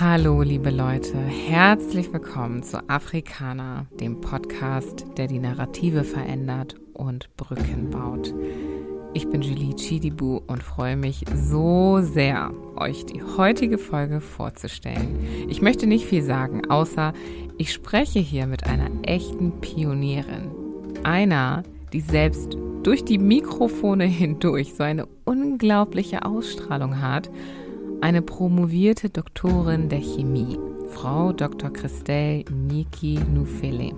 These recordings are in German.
Hallo, liebe Leute, herzlich willkommen zu Afrikaner, dem Podcast, der die Narrative verändert und Brücken baut. Ich bin Julie Chidibu und freue mich so sehr, euch die heutige Folge vorzustellen. Ich möchte nicht viel sagen, außer ich spreche hier mit einer echten Pionierin. Einer, die selbst durch die Mikrofone hindurch so eine unglaubliche Ausstrahlung hat eine promovierte Doktorin der Chemie, Frau Dr. Christelle Niki Nufele.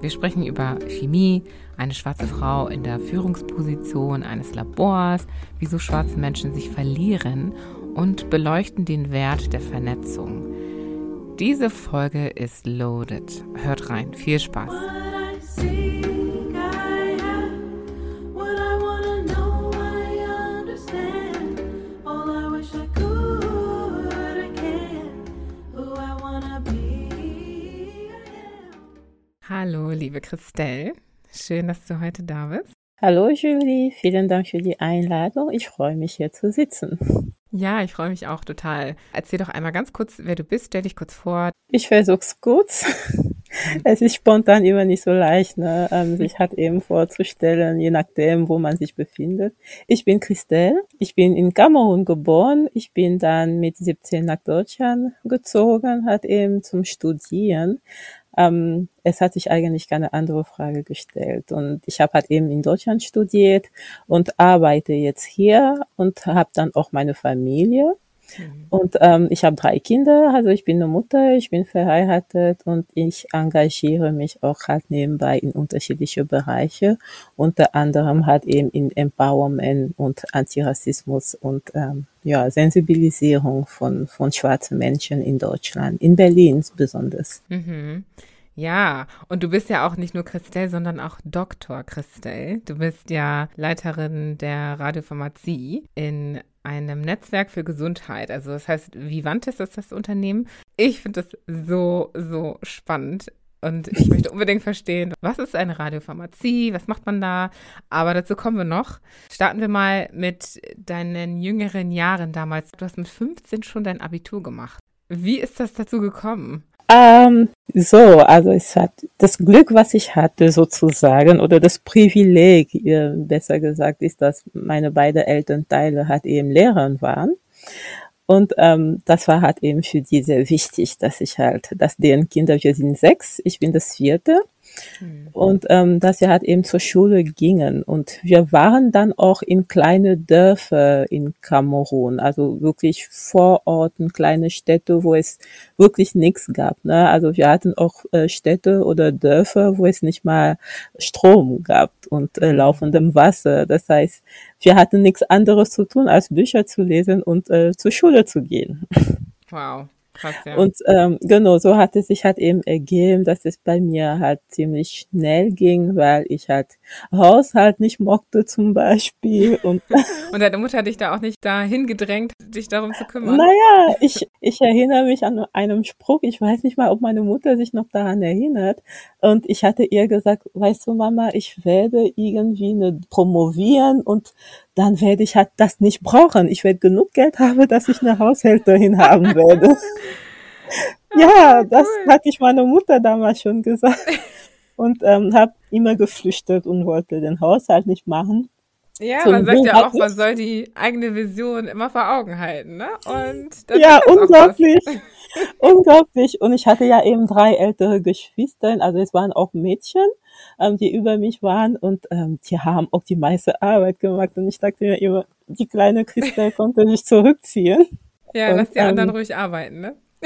Wir sprechen über Chemie, eine schwarze Frau in der Führungsposition eines Labors, wieso schwarze Menschen sich verlieren und beleuchten den Wert der Vernetzung. Diese Folge ist loaded. Hört rein. Viel Spaß. Hallo, liebe Christelle. Schön, dass du heute da bist. Hallo Julie, vielen Dank für die Einladung. Ich freue mich hier zu sitzen. Ja, ich freue mich auch total. Erzähl doch einmal ganz kurz, wer du bist. Stell dich kurz vor. Ich versuch's kurz. es ist spontan immer nicht so leicht, ne, ähm, sich hat eben vorzustellen, je nachdem, wo man sich befindet. Ich bin Christelle. Ich bin in Kamerun geboren. Ich bin dann mit 17 nach Deutschland gezogen, hat eben zum Studieren. Ähm, es hat sich eigentlich keine andere Frage gestellt. Und ich habe halt eben in Deutschland studiert und arbeite jetzt hier und habe dann auch meine Familie. Mhm. Und ähm, ich habe drei Kinder, also ich bin eine Mutter, ich bin verheiratet und ich engagiere mich auch halt nebenbei in unterschiedliche Bereiche, unter anderem halt eben in Empowerment und Antirassismus und ähm, ja, Sensibilisierung von, von schwarzen Menschen in Deutschland, in Berlin besonders. Mhm. Ja, und du bist ja auch nicht nur Christelle, sondern auch Dr. Christelle. Du bist ja Leiterin der Radiopharmazie in einem Netzwerk für Gesundheit. Also das heißt, Vivantes ist das Unternehmen. Ich finde das so, so spannend. Und ich möchte unbedingt verstehen, was ist eine Radiopharmazie, was macht man da? Aber dazu kommen wir noch. Starten wir mal mit deinen jüngeren Jahren damals. Du hast mit 15 schon dein Abitur gemacht. Wie ist das dazu gekommen? Ähm, so, also es hat das Glück, was ich hatte sozusagen, oder das Privileg, äh, besser gesagt, ist, dass meine beiden Elternteile halt eben Lehrer waren. Und ähm, das war halt eben für die sehr wichtig, dass ich halt, dass deren Kinder, wir sind sechs, ich bin das vierte. Mhm. Und ähm, dass wir halt eben zur Schule gingen. Und wir waren dann auch in kleine Dörfer in Kamerun, also wirklich Vororten, kleine Städte, wo es wirklich nichts gab. Ne? Also wir hatten auch äh, Städte oder Dörfer, wo es nicht mal Strom gab und äh, mhm. laufendem Wasser. Das heißt, wir hatten nichts anderes zu tun, als Bücher zu lesen und äh, zur Schule zu gehen. Wow. Krass, ja. Und ähm, genau, so hat es sich halt eben ergeben, dass es bei mir halt ziemlich schnell ging, weil ich halt Haushalt nicht mochte zum Beispiel. Und, und deine Mutter hat dich da auch nicht dahin gedrängt, dich darum zu kümmern? Naja, ich, ich erinnere mich an einem Spruch, ich weiß nicht mal, ob meine Mutter sich noch daran erinnert. Und ich hatte ihr gesagt, weißt du Mama, ich werde irgendwie eine promovieren und dann werde ich halt das nicht brauchen. Ich werde genug Geld haben, dass ich eine Haushälterin haben werde. ja, das hatte ich meiner Mutter damals schon gesagt. Und ähm, habe immer geflüchtet und wollte den Haushalt nicht machen. Ja, so man sagt ja auch, man soll die eigene Vision immer vor Augen halten, ne? Und ja, unglaublich. unglaublich. Und ich hatte ja eben drei ältere Geschwister, also es waren auch Mädchen ähm, die über mich waren und ähm, die haben auch die meiste Arbeit gemacht und ich dachte mir immer, die kleine Christel konnte sich zurückziehen. Ja, und, lass die ähm, anderen ruhig arbeiten, ne?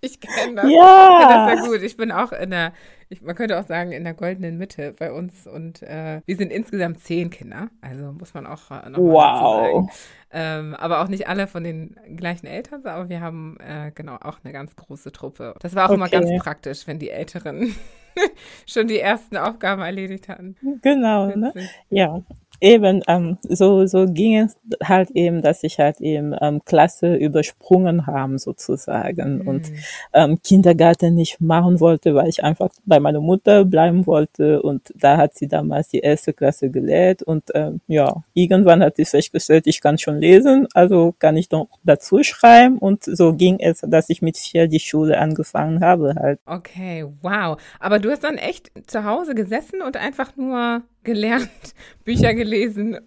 ich kenne das. Ja. Ich kenne das sehr gut. Ich bin auch in der, ich, man könnte auch sagen, in der goldenen Mitte bei uns und äh, wir sind insgesamt zehn Kinder, also muss man auch äh, noch wow. sagen. Ähm, aber auch nicht alle von den gleichen Eltern, aber wir haben äh, genau auch eine ganz große Truppe. Das war auch okay. immer ganz praktisch, wenn die Älteren schon die ersten Aufgaben erledigt hatten. Genau, ne? Ja. Eben ähm, so so ging es halt eben, dass ich halt eben ähm, Klasse übersprungen haben sozusagen Mhm. und ähm, Kindergarten nicht machen wollte, weil ich einfach bei meiner Mutter bleiben wollte und da hat sie damals die erste Klasse gelehrt und ähm, ja irgendwann hat sie festgestellt, ich kann schon lesen, also kann ich doch dazu schreiben und so ging es, dass ich mit vier die Schule angefangen habe halt. Okay, wow. Aber du hast dann echt zu Hause gesessen und einfach nur gelernt, Bücher gelesen.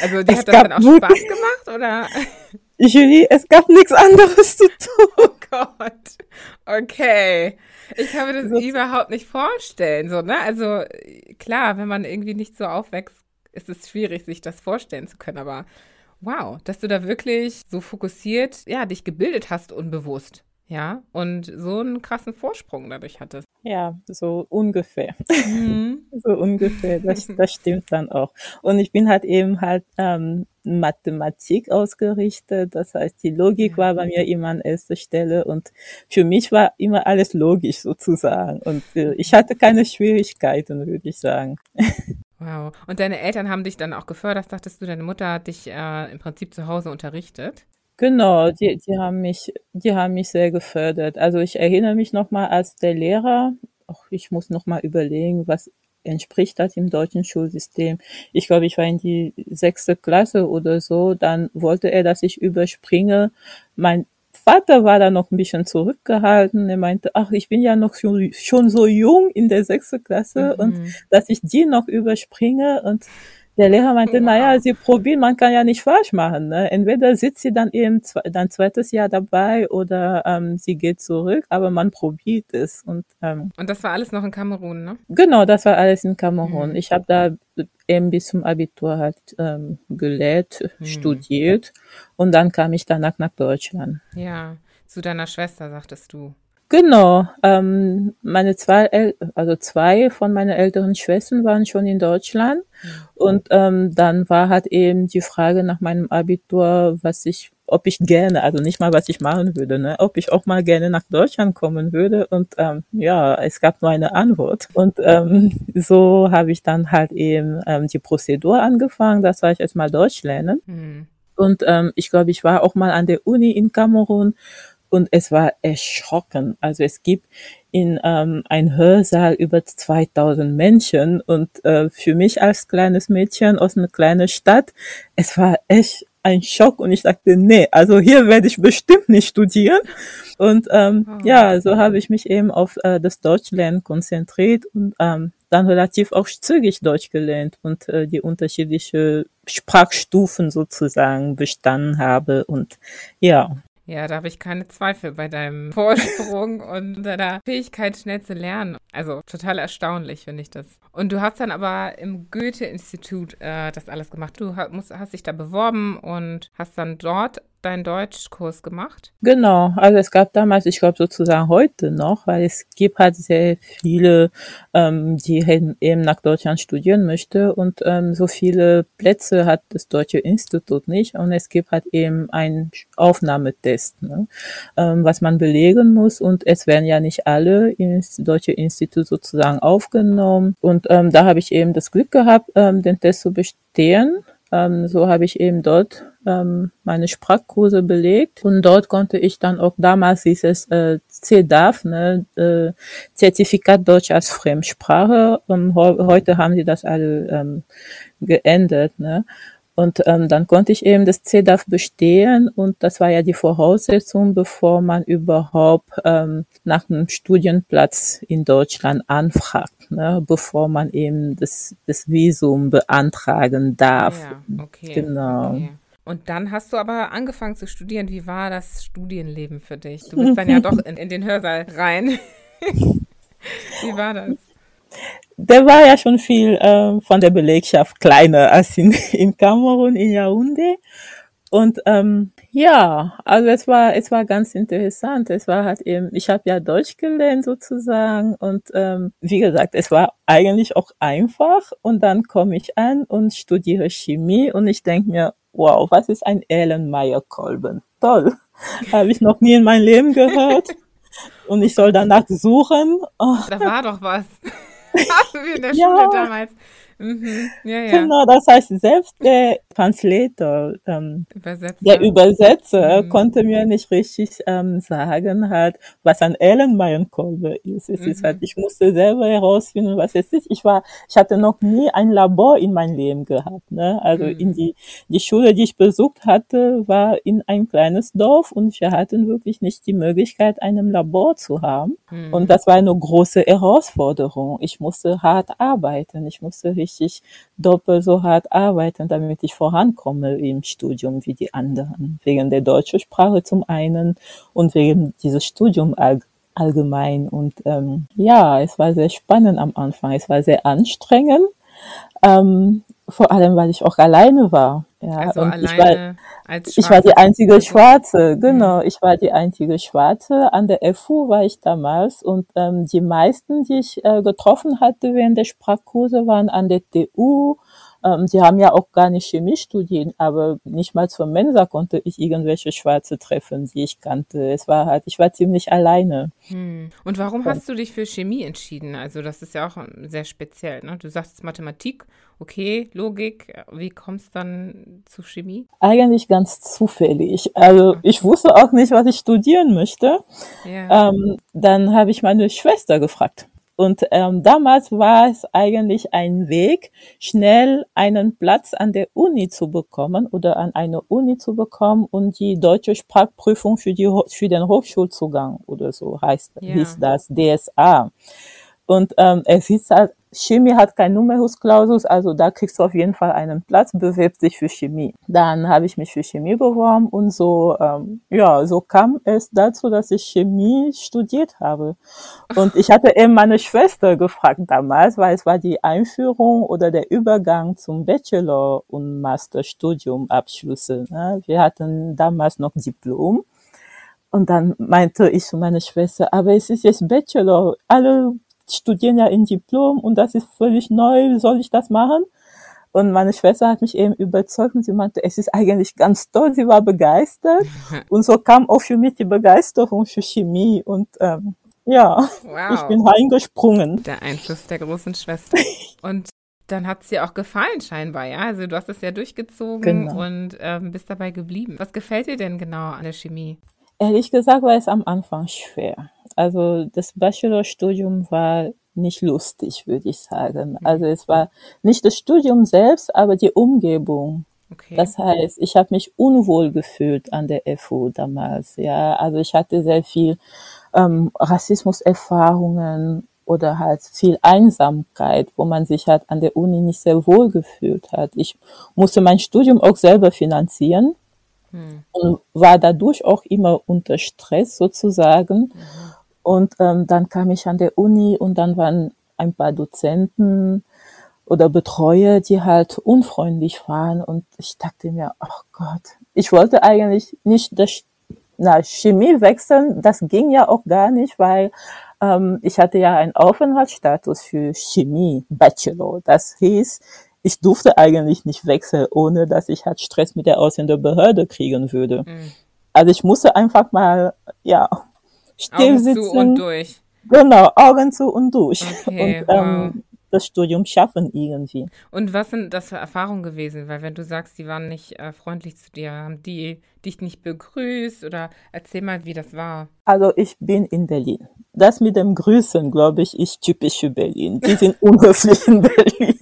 Also dir Es hat das dann auch Spaß gemacht oder? Julie, es gab nichts anderes zu tun. Oh Gott. Okay. Ich kann mir das So- überhaupt nicht vorstellen, so, ne? Also klar, wenn man irgendwie nicht so aufwächst, ist es schwierig, sich das vorstellen zu können, aber wow, dass du da wirklich so fokussiert, ja, dich gebildet hast unbewusst, ja, und so einen krassen Vorsprung dadurch hattest. Ja, so ungefähr. Mhm. So ungefähr, das, das stimmt dann auch. Und ich bin halt eben halt ähm, Mathematik ausgerichtet, das heißt, die Logik war bei mir immer an erster Stelle und für mich war immer alles logisch sozusagen und äh, ich hatte keine Schwierigkeiten, würde ich sagen. Wow. Und deine Eltern haben dich dann auch gefördert, sagtest du, deine Mutter hat dich äh, im Prinzip zu Hause unterrichtet? Genau, die, die haben mich, die haben mich sehr gefördert. Also ich erinnere mich nochmal als der Lehrer, ach, ich muss nochmal überlegen, was entspricht das im deutschen Schulsystem. Ich glaube, ich war in die sechste Klasse oder so, dann wollte er, dass ich überspringe. Mein Vater war da noch ein bisschen zurückgehalten. Er meinte, ach, ich bin ja noch schon, schon so jung in der sechsten Klasse und Mhm. dass ich die noch überspringe und der Lehrer meinte, Wow. naja, sie probieren, man kann ja nicht falsch machen. Ne? Entweder sitzt sie dann eben zwe dann zweites Jahr dabei oder ähm, sie geht zurück, aber man probiert es. Und ähm, Und das war alles noch in Kamerun, ne? genau, das war alles in Kamerun. Mhm. Ich habe da eben bis zum Abitur halt ähm, gelehrt, Mhm. studiert und dann kam ich danach nach Deutschland. Ja, zu deiner Schwester, sagtest du. Genau, ähm, meine zwei, El also zwei von meinen älteren Schwestern waren schon in Deutschland. Und ähm, dann war halt eben die Frage nach meinem Abitur, was ich, ob ich gerne, also nicht mal was ich machen würde, ne, ob ich auch mal gerne nach Deutschland kommen würde. Und ähm, ja, es gab nur eine Antwort. Und ähm, so habe ich dann halt eben ähm, die Prozedur angefangen, das war ich erstmal Deutsch lernen. Hm. und ähm, ich glaube, ich war auch mal an der Uni in Kamerun und es war erschrocken. Also es gibt in ähm, ein Hörsaal über 2000 Menschen und äh, für mich als kleines Mädchen aus einer kleinen Stadt, es war echt ein Schock und ich dachte, nee, also hier werde ich bestimmt nicht studieren. Und ähm, Oh. ja, so habe ich mich eben auf äh, das Deutschlernen konzentriert und ähm, dann relativ auch zügig Deutsch gelernt und äh, die unterschiedlichen Sprachstufen sozusagen bestanden habe und ja, Ja, da habe ich keine Zweifel bei deinem Vorsprung und deiner Fähigkeit, schnell zu lernen. Also total erstaunlich, finde ich das. Und du hast dann aber im Goethe-Institut äh, das alles gemacht. Du ha- musst, hast dich da beworben und hast dann dort deinen Deutschkurs gemacht. Genau, also es gab damals, ich glaube sozusagen heute noch, weil es gibt halt sehr viele, ähm, die eben nach Deutschland studieren möchte und ähm, so viele Plätze hat das Deutsche Institut nicht und es gibt halt eben einen Aufnahmetest, ne, ähm, was man belegen muss und es werden ja nicht alle ins Deutsche Institut sozusagen aufgenommen und ähm, da habe ich eben das Glück gehabt, ähm, den Test zu bestehen. Ähm, so habe ich eben dort ähm, meine Sprachkurse belegt und dort konnte ich dann auch damals dieses äh, CDAF, ne, äh, Zertifikat Deutsch als Fremdsprache. Ähm, heu- heute haben sie das alle ähm, geändert, ne? Und ähm, dann konnte ich eben das CDAF bestehen und das war ja die Voraussetzung, bevor man überhaupt ähm, nach einem Studienplatz in Deutschland anfragt, ne? bevor man eben das, das Visum beantragen darf. Ja, okay. Genau. Okay. Und dann hast du aber angefangen zu studieren. Wie war das Studienleben für dich? Du bist dann ja doch in, in den Hörsaal rein. Wie war das? Der war ja schon viel ähm, von der Belegschaft kleiner als in, in Kamerun, in Yaoundé. Und ähm, ja, also es war es war ganz interessant. Es war halt eben, ich habe ja Deutsch gelernt sozusagen und ähm, wie gesagt, es war eigentlich auch einfach. Und dann komme ich an und studiere Chemie und ich denke mir, wow, was ist ein Erlenmeyer-Kolben? Toll, habe ich noch nie in meinem Leben gehört. Und ich soll danach suchen. Oh, Da war doch was. Hatten wir in der Ja. Schule damals. Mhm. Ja, ja. Genau, das heißt, selbst der Translator, ähm, Übersetzer. der Übersetzer Mhm. konnte mir nicht richtig ähm, sagen, halt, was ein Ellenmeienkolbe ist. Es ist Mhm. halt, ich musste selber herausfinden, was es ist. Ich war, ich hatte noch nie ein Labor in meinem Leben gehabt. Ne? Also Mhm. in die, die Schule, die ich besucht hatte, war in ein kleines Dorf und wir hatten wirklich nicht die Möglichkeit, einem Labor zu haben. Mhm. Und das war eine große Herausforderung. Ich musste hart arbeiten. Ich musste richtig doppelt so hart arbeiten, damit ich vorankomme im Studium wie die anderen. Wegen der deutschen Sprache zum einen und wegen dieses Studium all, allgemein. Und ähm, ja, es war sehr spannend am Anfang. Es war sehr anstrengend. Ähm, vor allem, weil ich auch alleine war. Ja, also und ich war, ich war die einzige. Schwarze, genau. Ich war die einzige Schwarze. An der FU war ich damals und ähm, die meisten, die ich äh, getroffen hatte während der Sprachkurse, waren an der TU. Ähm, die haben ja auch gar nicht Chemie studiert, aber nicht mal zur Mensa konnte ich irgendwelche Schwarze treffen, die ich kannte. Es war halt, ich war ziemlich alleine. Hm. Und warum Und hast du dich für Chemie entschieden? Also das ist ja auch ähm, sehr speziell, ne? Du sagst Mathematik, okay, Logik. Wie kommst du dann zu Chemie? eigentlich ganz zufällig. Also Ah, ich wusste auch nicht, was ich studieren möchte. Ja. Ähm, dann habe ich meine Schwester gefragt. Und ähm, damals war es eigentlich ein Weg, schnell einen Platz an der Uni zu bekommen oder an eine Uni zu bekommen und die deutsche Sprachprüfung für, die, für den Hochschulzugang oder so heißt, hieß Ja. das, DSA. Und ähm, es hieß halt, Chemie hat kein Numerus Clausus, also da kriegst du auf jeden Fall einen Platz, bewirb dich für Chemie. Dann habe ich mich für Chemie beworben und so, ähm, ja, so kam es dazu, dass ich Chemie studiert habe. Und ich hatte eben meine Schwester gefragt damals, weil es war die Einführung oder der Übergang zum Bachelor- und Masterstudium Abschlüsse. Ne? Wir hatten damals noch Diplom. Und dann meinte ich zu meiner Schwester, aber es ist jetzt Bachelor, alle studieren ja in Diplom und das ist völlig neu, soll ich das machen? Und meine Schwester hat mich eben überzeugt und sie meinte, es ist eigentlich ganz toll, sie war begeistert. Und so kam auch für mich die Begeisterung für Chemie und ähm, ja, ich Wow. bin reingesprungen. Der Einfluss der großen Schwester. Und dann hat es dir auch gefallen, scheinbar, ja? Also du hast es ja durchgezogen Genau. und ähm, bist dabei geblieben. Was gefällt dir denn genau an der Chemie? Ehrlich gesagt war es am Anfang schwer. Also das Bachelorstudium war nicht lustig, würde ich sagen. Mhm. Also es war nicht das Studium selbst, aber die Umgebung. Okay. Das heißt, ich habe mich unwohl gefühlt an der FU damals. Ja, also ich hatte sehr viel ähm, Rassismuserfahrungen oder halt viel Einsamkeit, wo man sich halt an der Uni nicht sehr wohl gefühlt hat. Ich musste mein Studium auch selber finanzieren Hm. und war dadurch auch immer unter Stress sozusagen. Und ähm, dann kam ich an der Uni und dann waren ein paar Dozenten oder Betreuer, die halt unfreundlich waren. Und ich dachte mir, ach Gott, ich wollte eigentlich nicht das na, Chemie wechseln. Das ging ja auch gar nicht, weil ähm, ich hatte ja einen Aufenthaltsstatus für Chemie Bachelor. Das hieß, ich durfte eigentlich nicht wechseln, ohne dass ich halt Stress mit der Ausländerbehörde kriegen würde. Hm. Also ich musste einfach mal, ja, Augen zu und sitzen, durch. genau, Augen zu und durch Okay, und ähm, das Studium schaffen irgendwie. Und was sind das für Erfahrungen gewesen? Weil wenn du sagst, die waren nicht äh, freundlich zu dir, haben die dich nicht begrüßt oder erzähl mal, wie das war. Also ich bin in Berlin. Das mit dem Grüßen, glaube ich, ist typisch für Berlin. Die sind unhöflich in Berlin.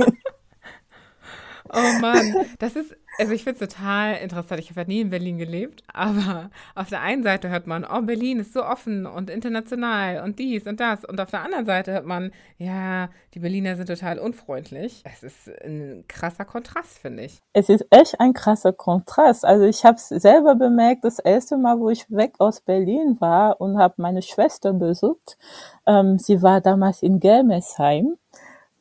Oh Mann, das ist, also ich finde es total interessant. Ich habe ja nie in Berlin gelebt, aber auf der einen Seite hört man, oh, Berlin ist so offen und international und dies und das. Und auf der anderen Seite hört man, ja, die Berliner sind total unfreundlich. Es ist ein krasser Kontrast, finde ich. Es ist echt ein krasser Kontrast. Also ich habe es selber bemerkt, das erste Mal, wo ich weg aus Berlin war und habe meine Schwester besucht. Ähm, sie war damals in Gelmesheim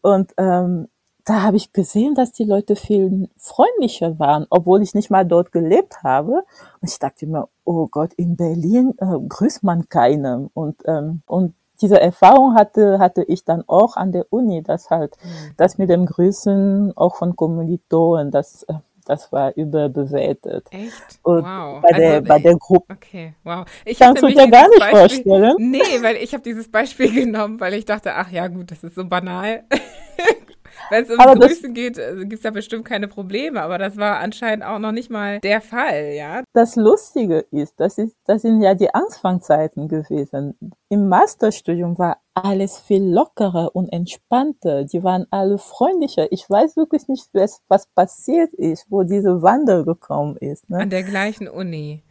und ähm, da habe ich gesehen, dass die Leute viel freundlicher waren, obwohl ich nicht mal dort gelebt habe. Und ich dachte mir, oh Gott, in Berlin äh, grüßt man keinem. Und, ähm, und diese Erfahrung hatte, hatte ich dann auch an der Uni, dass halt Hm. das mit dem Grüßen auch von Kommilitonen, das, äh, das war überbewertet. Echt? Und Wow. bei der, Also, bei der Gruppe Okay, wow. Ich kannst du dir gar nicht Beispiel- vorstellen. Nee, weil ich habe dieses Beispiel genommen, weil ich dachte, ach ja, gut, das ist so banal. wenn es ums Grüßen geht, äh, gibt es da bestimmt keine Probleme, aber das war anscheinend auch noch nicht mal der Fall, ja. Das Lustige ist, das ist, das sind ja die Anfangszeiten gewesen. Im Masterstudium war alles viel lockerer und entspannter. Die waren alle freundlicher. Ich weiß wirklich nicht, was, was passiert ist, wo diese Wandel gekommen ist. Ne? An der gleichen Uni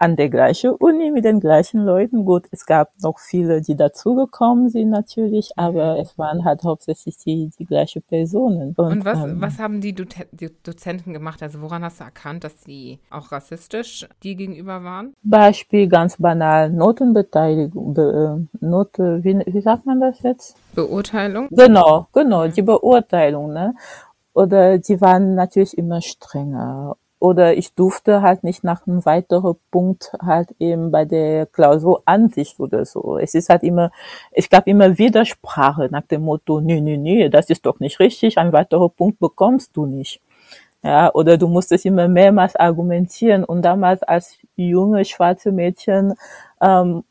an der gleichen Uni mit den gleichen Leuten. Gut, es gab noch viele, die dazugekommen sind natürlich, aber es waren halt hauptsächlich die, die gleichen Personen. Und, Und was, ähm, was haben die, Do die Dozenten gemacht? Also woran hast du erkannt, dass sie auch rassistisch dir gegenüber waren? Beispiel ganz banal, Notenbeteiligung, Be, äh, Note, wie, wie sagt man das jetzt? Beurteilung? Genau, genau, die Beurteilung, ne? Oder die waren natürlich immer strenger oder ich durfte halt nicht nach einem weiteren Punkt halt eben bei der Klausur Ansicht oder so. Es ist halt immer, es gab immer Widersprache nach dem Motto, nee, nee, nee, das ist doch nicht richtig, ein weiterer Punkt bekommst du nicht. Ja, oder du musstest immer mehrmals argumentieren und damals als junge schwarze Mädchen ähm,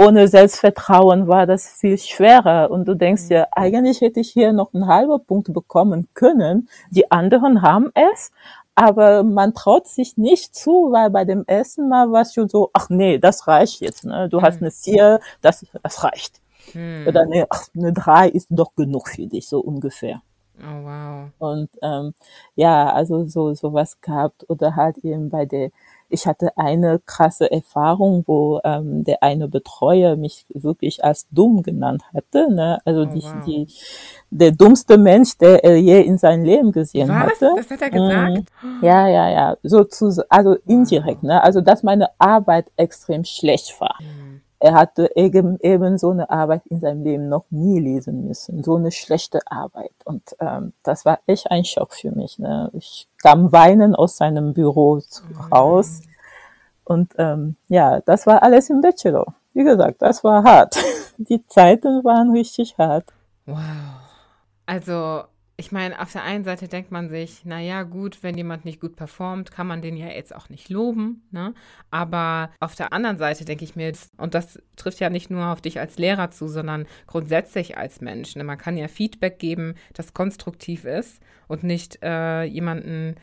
ohne Selbstvertrauen war das viel schwerer. Und du denkst mhm. dir, eigentlich hätte ich hier noch einen halben Punkt bekommen können. Die anderen haben es, aber man traut sich nicht zu, weil bei dem ersten Mal war es schon so, ach nee, das reicht jetzt, ne? Du hm. hast eine vier, das, das reicht. Hm. Oder ne, ach, eine drei ist doch genug für dich, so ungefähr. Oh wow. Und ähm, ja, also so sowas gehabt oder halt eben bei der ich hatte eine krasse Erfahrung, wo ähm, der eine Betreuer mich wirklich als dumm genannt hatte. Ne? Also oh, die, wow. die, der dummste Mensch, der er je in seinem Leben gesehen Was? hatte. Das hat er gesagt? Mhm. Ja, ja, ja. So zu, also indirekt. Ne? Also dass meine Arbeit extrem schlecht war. Mhm er hatte eben, eben so eine Arbeit in seinem Leben noch nie lesen müssen, so eine schlechte Arbeit. Und ähm, das war echt ein Schock für mich. Ne? Ich kam weinen aus seinem Büro mhm. raus. Und ähm, ja, das war alles im Bachelor. Wie gesagt, das war hart. Die Zeiten waren richtig hart. Wow. Also ich meine, auf der einen Seite denkt man sich, naja, gut, wenn jemand nicht gut performt, kann man den ja jetzt auch nicht loben. Ne? Aber auf der anderen Seite denke ich mir, und das trifft ja nicht nur auf dich als Lehrer zu, sondern grundsätzlich als Mensch. Ne? Man kann ja Feedback geben, das konstruktiv ist und nicht äh, jemanden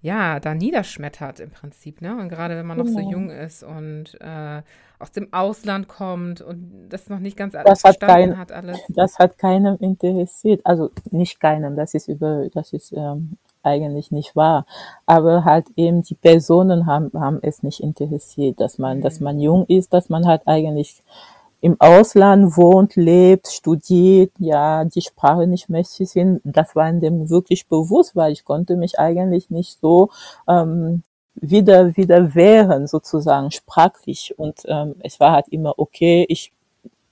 ja, da niederschmettert im Prinzip, ne? Und gerade wenn man noch so genau. jung ist und äh, aus dem Ausland kommt und das noch nicht ganz alles das hat verstanden kein, hat, alles. Das hat keinem interessiert. Also nicht keinem, das ist über, das ist ähm, eigentlich nicht wahr. Aber halt eben die Personen haben, haben es nicht interessiert, dass man, mhm. dass man jung ist, dass man halt eigentlich im Ausland wohnt, lebt, studiert, ja, die Sprache nicht mächtig sind, das war in dem wirklich bewusst, weil ich konnte mich eigentlich nicht so ähm, wieder wieder wehren sozusagen sprachlich und ähm, es war halt immer okay, ich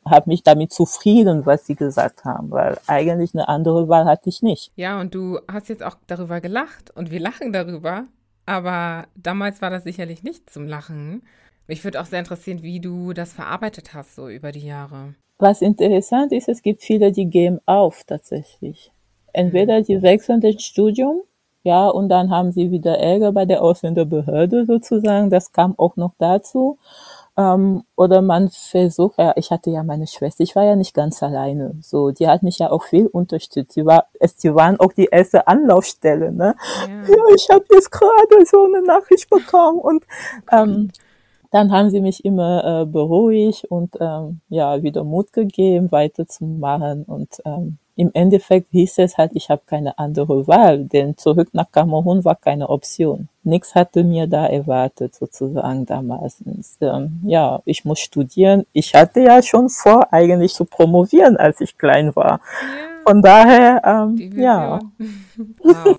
habe mich damit zufrieden, was sie gesagt haben, weil eigentlich eine andere Wahl hatte ich nicht. Ja, und du hast jetzt auch darüber gelacht und wir lachen darüber, aber damals war das sicherlich nicht zum Lachen. Mich würde auch sehr interessieren, wie du das verarbeitet hast, so über die Jahre. Was interessant ist, es gibt viele, die geben auf tatsächlich. Entweder die wechseln das Studium, ja, und dann haben sie wieder Ärger bei der Ausländerbehörde sozusagen. Das kam auch noch dazu. Ähm, oder man versucht, ja, ich hatte ja meine Schwester, ich war ja nicht ganz alleine. So, die hat mich ja auch viel unterstützt. Die war, es, die waren auch die erste Anlaufstelle, ne? Ja, ja ich habe jetzt gerade so eine Nachricht bekommen und ähm, dann haben sie mich immer äh, beruhigt und ähm, ja wieder Mut gegeben, weiterzumachen. Und ähm, im Endeffekt hieß es halt, ich habe keine andere Wahl, denn zurück nach Kamerun war keine Option. Nichts hatte mir da erwartet, sozusagen damals. Und, ähm, ja, ich muss studieren. Ich hatte ja schon vor, eigentlich zu promovieren, als ich klein war. Von daher, ähm, ja. wow.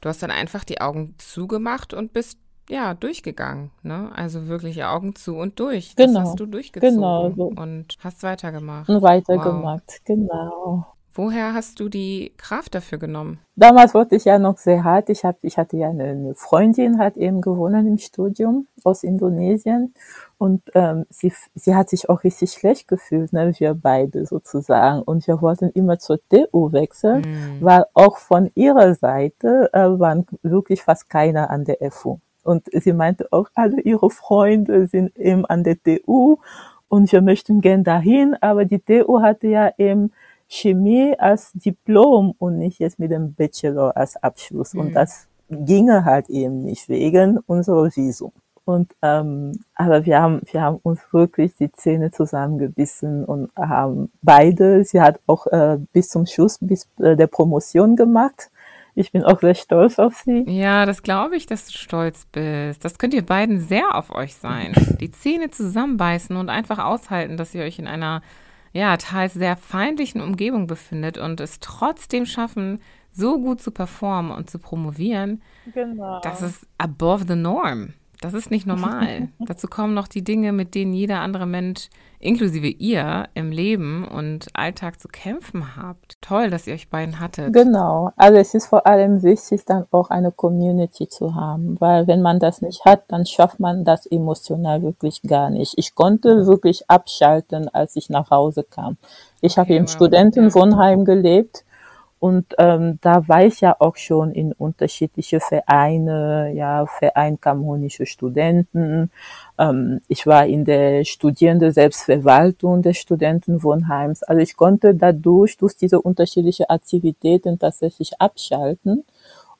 Du hast dann einfach die Augen zugemacht und bist ja, durchgegangen, ne? Also wirklich Augen zu und durch. Genau. Das hast du durchgezogen genau so. und hast weitergemacht. Und weitergemacht, wow. genau. Woher hast du die Kraft dafür genommen? Damals wurde ich ja noch sehr hart. Ich, hab, ich hatte ja eine, Freundin, hat eben gewonnen im Studium aus Indonesien. Und ähm, sie, sie hat sich auch richtig schlecht gefühlt, ne, wir beide sozusagen. Und wir wollten immer zur TU wechseln, mm. weil auch von ihrer Seite äh, waren wirklich fast keiner an der FU. Und sie meinte auch, alle ihre Freunde sind eben an der TU und wir möchten gern dahin, aber die TU hatte ja eben Chemie als Diplom und nicht jetzt mit dem Bachelor als Abschluss. Mhm. Und das ginge halt eben nicht wegen unserer Visum. Und ähm, aber wir haben wir haben uns wirklich die Zähne zusammengebissen und haben beide. Sie hat auch äh, bis zum Schluss bis äh, der Promotion gemacht. Ich bin auch sehr stolz auf sie. Ja, das glaube ich, dass du stolz bist. Das könnt ihr beiden sehr auf euch sein. Die Zähne zusammenbeißen und einfach aushalten, dass ihr euch in einer ja teils sehr feindlichen Umgebung befindet und es trotzdem schaffen, so gut zu performen und zu promovieren. Genau. Das ist above the norm. Das ist nicht normal. Dazu kommen noch die Dinge, mit denen jeder andere Mensch, inklusive ihr, im Leben und Alltag zu kämpfen habt. Toll, dass ihr euch beiden hattet. Genau. Also es ist vor allem wichtig, dann auch eine Community zu haben, weil wenn man das nicht hat, dann schafft man das emotional wirklich gar nicht. Ich konnte wirklich abschalten, als ich nach Hause kam. Ich habe okay, im wow. Studentenwohnheim gelebt und ähm, da war ich ja auch schon in unterschiedliche Vereine, ja, Verein Kamonische Studenten. Ähm, ich war in der Studierende Selbstverwaltung des Studentenwohnheims. Also ich konnte dadurch, durch diese unterschiedlichen Aktivitäten tatsächlich abschalten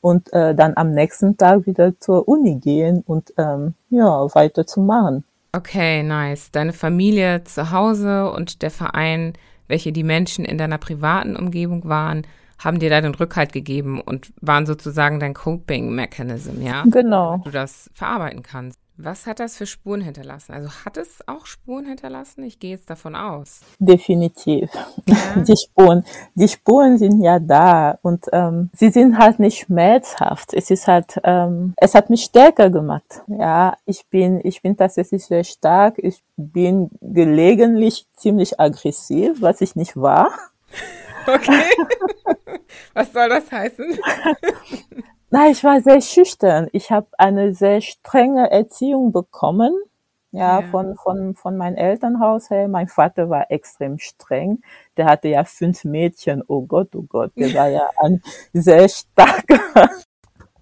und äh, dann am nächsten Tag wieder zur Uni gehen und ähm, ja, weiterzumachen. Okay, nice. Deine Familie zu Hause und der Verein, welche die Menschen in deiner privaten Umgebung waren, haben dir da den Rückhalt gegeben und waren sozusagen dein Coping-Mechanism, ja? Genau. Du das verarbeiten kannst. Was hat das für Spuren hinterlassen? Also hat es auch Spuren hinterlassen? Ich gehe jetzt davon aus. Definitiv. Ja. Die Spuren, die Spuren sind ja da und ähm, sie sind halt nicht schmerzhaft. Es ist halt, ähm, es hat mich stärker gemacht. Ja, ich bin, ich bin tatsächlich sehr stark. Ich bin gelegentlich ziemlich aggressiv, was ich nicht war. Okay. Was soll das heißen? Nein, ich war sehr schüchtern. Ich habe eine sehr strenge Erziehung bekommen. Ja, ja, von, von, von meinem Elternhaus her. Mein Vater war extrem streng. Der hatte ja fünf Mädchen. Oh Gott, oh Gott. Der war ja ein sehr starker,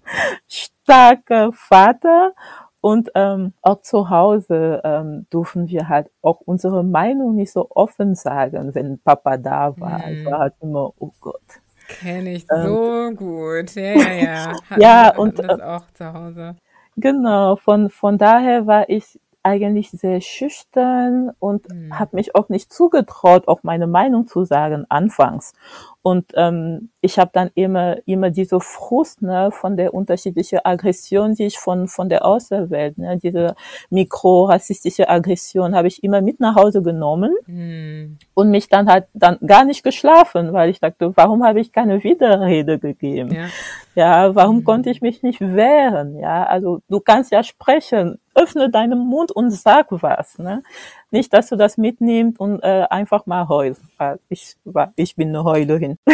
starker Vater. Und ähm, auch zu Hause ähm, dürfen wir halt auch unsere Meinung nicht so offen sagen, wenn Papa da war. Mhm. Ich war halt immer, oh Gott. Kenne ich ähm, so gut. Ja, ja, ja. Ja, und das äh, auch zu Hause. Genau, von, von daher war ich eigentlich sehr schüchtern und mhm. habe mich auch nicht zugetraut, auch meine Meinung zu sagen anfangs. Und ähm, ich habe dann immer immer diese Frust ne, von der unterschiedlichen Aggression, die ich von von der Außerwelt, ne, diese mikrorassistische Aggression, habe ich immer mit nach Hause genommen mhm. und mich dann halt dann gar nicht geschlafen, weil ich dachte, warum habe ich keine Widerrede gegeben? Ja, ja warum mhm. konnte ich mich nicht wehren? Ja, also du kannst ja sprechen, öffne deinen Mund und sag was. Ne? Nicht, dass du das mitnimmst und äh, einfach mal heulst. Ich, ich bin eine Heulerin.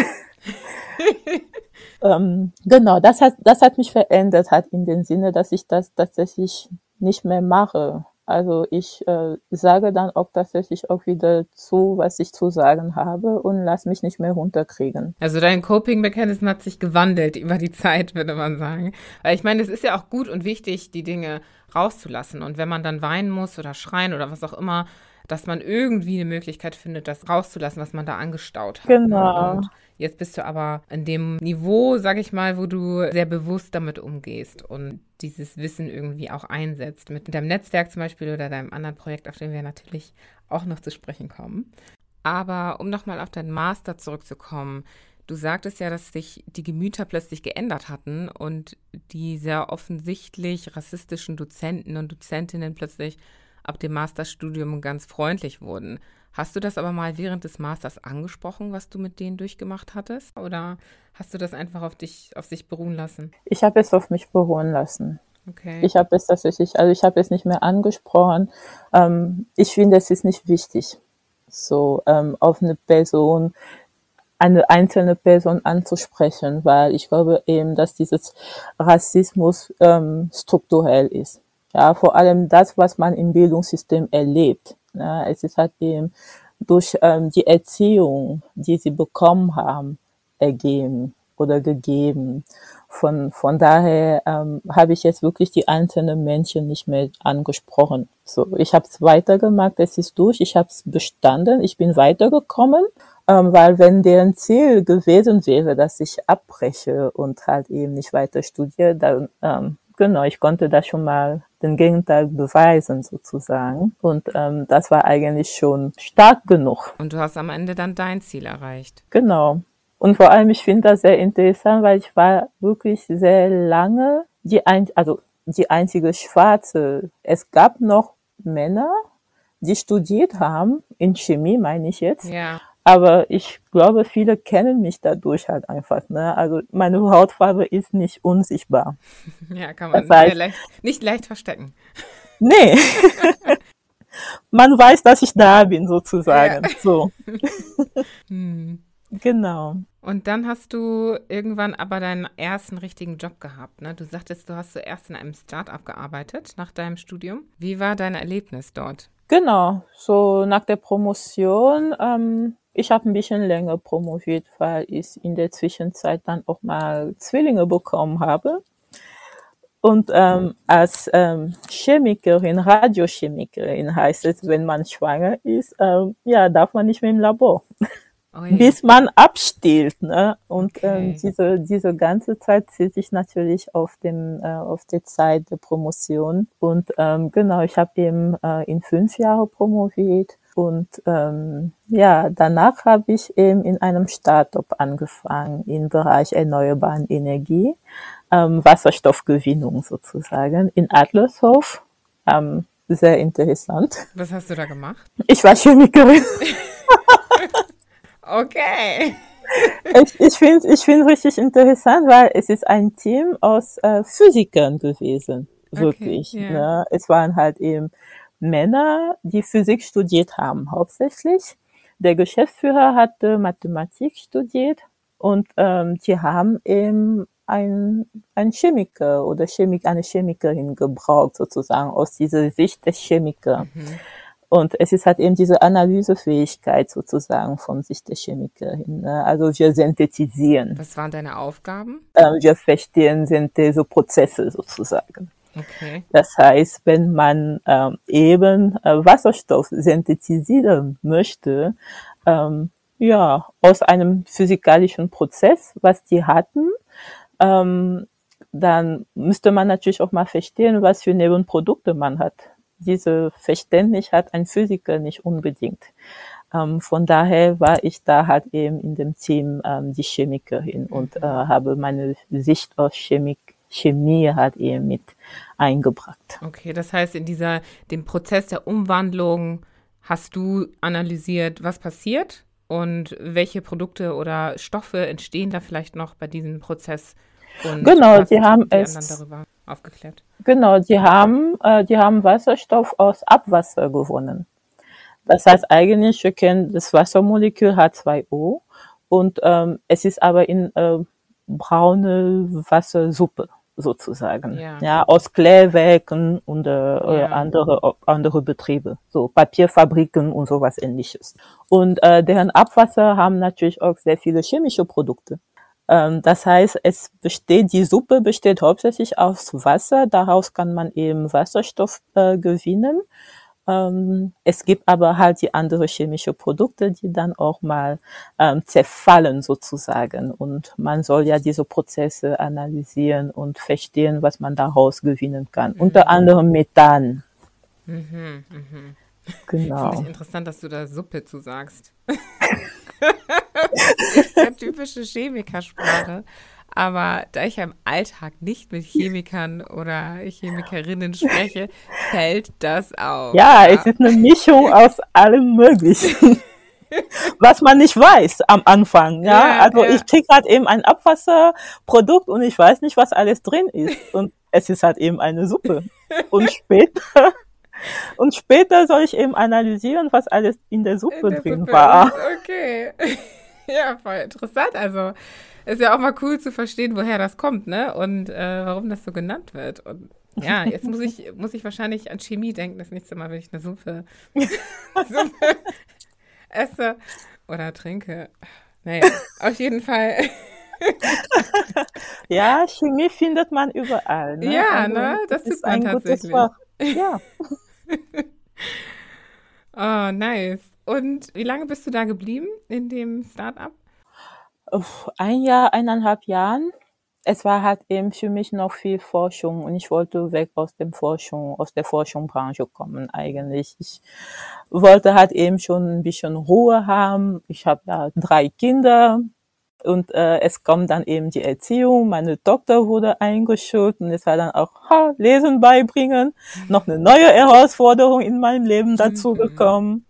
ähm, genau, das hat, das hat mich verändert, hat in dem Sinne, dass ich das tatsächlich nicht mehr mache. Also ich äh, sage dann auch tatsächlich auch wieder zu, was ich zu sagen habe und lass mich nicht mehr runterkriegen. Also dein Coping-Mechanismus hat sich gewandelt über die Zeit, würde man sagen. Weil ich meine, es ist ja auch gut und wichtig, die Dinge rauszulassen. Und wenn man dann weinen muss oder schreien oder was auch immer, dass man irgendwie eine Möglichkeit findet, das rauszulassen, was man da angestaut hat. Genau. Und jetzt bist du aber an dem Niveau, sag ich mal, wo du sehr bewusst damit umgehst und dieses Wissen irgendwie auch einsetzt. Mit deinem Netzwerk zum Beispiel oder deinem anderen Projekt, auf dem wir natürlich auch noch zu sprechen kommen. Aber um nochmal auf deinen Master zurückzukommen, Du sagtest ja, dass sich die Gemüter plötzlich geändert hatten und die sehr offensichtlich rassistischen Dozenten und Dozentinnen plötzlich ab dem Masterstudium ganz freundlich wurden. Hast du das aber mal während des Masters angesprochen, was du mit denen durchgemacht hattest? Oder hast du das einfach auf dich, auf sich beruhen lassen? Ich habe es auf mich beruhen lassen. Okay. Ich habe es tatsächlich, also ich habe es nicht mehr angesprochen. Ähm, ich finde, es ist nicht wichtig, so ähm, auf eine Person, eine einzelne Person anzusprechen, weil ich glaube eben, dass dieses Rassismus ähm, strukturell ist. Ja, vor allem das, was man im Bildungssystem erlebt. Ja, es ist halt eben durch ähm, die Erziehung, die sie bekommen haben, ergeben oder gegeben. von, von daher ähm, habe ich jetzt wirklich die einzelnen Menschen nicht mehr angesprochen. So, ich habe es weitergemacht, es ist durch, ich habe es bestanden, ich bin weitergekommen, ähm, weil wenn deren Ziel gewesen wäre, dass ich abbreche und halt eben nicht weiter studiere, dann ähm, genau, ich konnte da schon mal den Gegenteil beweisen sozusagen. Und ähm, das war eigentlich schon stark genug. Und du hast am Ende dann dein Ziel erreicht. Genau. Und vor allem, ich finde das sehr interessant, weil ich war wirklich sehr lange die ein, also die einzige Schwarze. Es gab noch Männer, die studiert haben, in Chemie meine ich jetzt. Ja. Aber ich glaube, viele kennen mich dadurch halt einfach. Ne? Also meine Hautfarbe ist nicht unsichtbar. Ja, kann man das heißt, leicht, nicht leicht verstecken. Nee. man weiß, dass ich da bin, sozusagen. Ja. So. hm. Genau. Und dann hast du irgendwann aber deinen ersten richtigen Job gehabt. Ne? Du sagtest, du hast zuerst in einem Start-up gearbeitet nach deinem Studium. Wie war dein Erlebnis dort? Genau, so nach der Promotion. Ähm, ich habe ein bisschen länger promoviert, weil ich in der Zwischenzeit dann auch mal Zwillinge bekommen habe. Und ähm, als ähm, Chemikerin, Radiochemikerin heißt es, wenn man schwanger ist, ähm, ja, darf man nicht mehr im Labor. Ui. bis man abstillt. Ne? Und ähm, okay. ähm, diese, diese ganze Zeit zählt sich natürlich auf, dem, äh, auf die Zeit der Promotion. Und ähm, genau, ich habe eben äh, in fünf Jahre promoviert. Und ähm, ja, danach habe ich eben in einem Startup angefangen im Bereich erneuerbaren Energie, ähm, Wasserstoffgewinnung sozusagen in Adlershof. Ähm, sehr interessant. Was hast du da gemacht? Ich war Chemikerin. Okay. ich ich finde ich find richtig interessant, weil es ist ein Team aus äh, Physikern gewesen. Wirklich. Okay, yeah. ne? Es waren halt eben Männer, die Physik studiert haben, hauptsächlich. Der Geschäftsführer hatte Mathematik studiert und ähm, die haben eben ein, ein Chemiker oder Chemik, eine Chemikerin gebraucht, sozusagen, aus dieser Sicht des Chemikers. Mhm. Und es ist halt eben diese Analysefähigkeit sozusagen von Sicht der Chemikerin. Ne? Also wir synthetisieren. Was waren deine Aufgaben? Äh, wir verstehen Syntheseprozesse sozusagen. Okay. Das heißt, wenn man ähm, eben äh, Wasserstoff synthetisieren möchte, ähm, ja, aus einem physikalischen Prozess, was die hatten, ähm, dann müsste man natürlich auch mal verstehen, was für Nebenprodukte man hat diese Verständnis hat ein Physiker nicht unbedingt. Ähm, von daher war ich da halt eben in dem Team ähm, die Chemikerin und mhm. äh, habe meine Sicht aus Chemik, Chemie halt eben mit eingebracht. Okay, das heißt, in dieser, dem Prozess der Umwandlung hast du analysiert, was passiert und welche Produkte oder Stoffe entstehen da vielleicht noch bei diesem Prozess? Und genau, sie haben es darüber aufgeklärt. Genau, die haben, äh, die haben Wasserstoff aus Abwasser gewonnen. Das heißt eigentlich, wir kennen das Wassermolekül H2O und ähm, es ist aber in äh, braune Wassersuppe sozusagen, ja, ja aus Klärwerken und äh, ja. andere andere Betriebe, so Papierfabriken und sowas ähnliches. Und äh, deren Abwasser haben natürlich auch sehr viele chemische Produkte. Ähm, das heißt, es besteht, die Suppe besteht hauptsächlich aus Wasser. Daraus kann man eben Wasserstoff äh, gewinnen. Ähm, es gibt aber halt die andere chemische Produkte, die dann auch mal ähm, zerfallen sozusagen. Und man soll ja diese Prozesse analysieren und verstehen, was man daraus gewinnen kann. Mhm. Unter anderem Methan. Mhm, mh. Genau. Finde ich interessant, dass du da Suppe zu sagst. das ist ja typische Chemikersprache. Aber da ich ja im Alltag nicht mit Chemikern oder Chemikerinnen spreche, fällt das auf. Ja, es ist eine Mischung aus allem Möglichen. was man nicht weiß am Anfang. Ja, ja also ja. ich krieg halt eben ein Abwasserprodukt und ich weiß nicht, was alles drin ist. Und es ist halt eben eine Suppe. Und später und später soll ich eben analysieren, was alles in der Suppe in der drin Suppe war. Okay. Ja, voll interessant. Also ist ja auch mal cool zu verstehen, woher das kommt, ne? Und äh, warum das so genannt wird. Und ja, jetzt muss ich, muss ich wahrscheinlich an Chemie denken, das nächste Mal, wenn ich eine Suppe, Suppe esse oder trinke. Naja, auf jeden Fall ja, Chemie findet man überall. Ne? Ja, also, ne? Das, ist ein gutes Fach. Ja. oh, nice. Und wie lange bist du da geblieben in dem Startup? Ein Jahr, eineinhalb Jahren. Es war halt eben für mich noch viel Forschung und ich wollte weg aus dem Forschung, aus der Forschungsbranche kommen eigentlich. Ich wollte halt eben schon ein bisschen Ruhe haben. Ich habe ja drei Kinder, und äh, es kommt dann eben die Erziehung. Meine Tochter wurde eingeschult und es war dann auch ha, Lesen beibringen. Noch eine neue Herausforderung in meinem Leben dazu gekommen.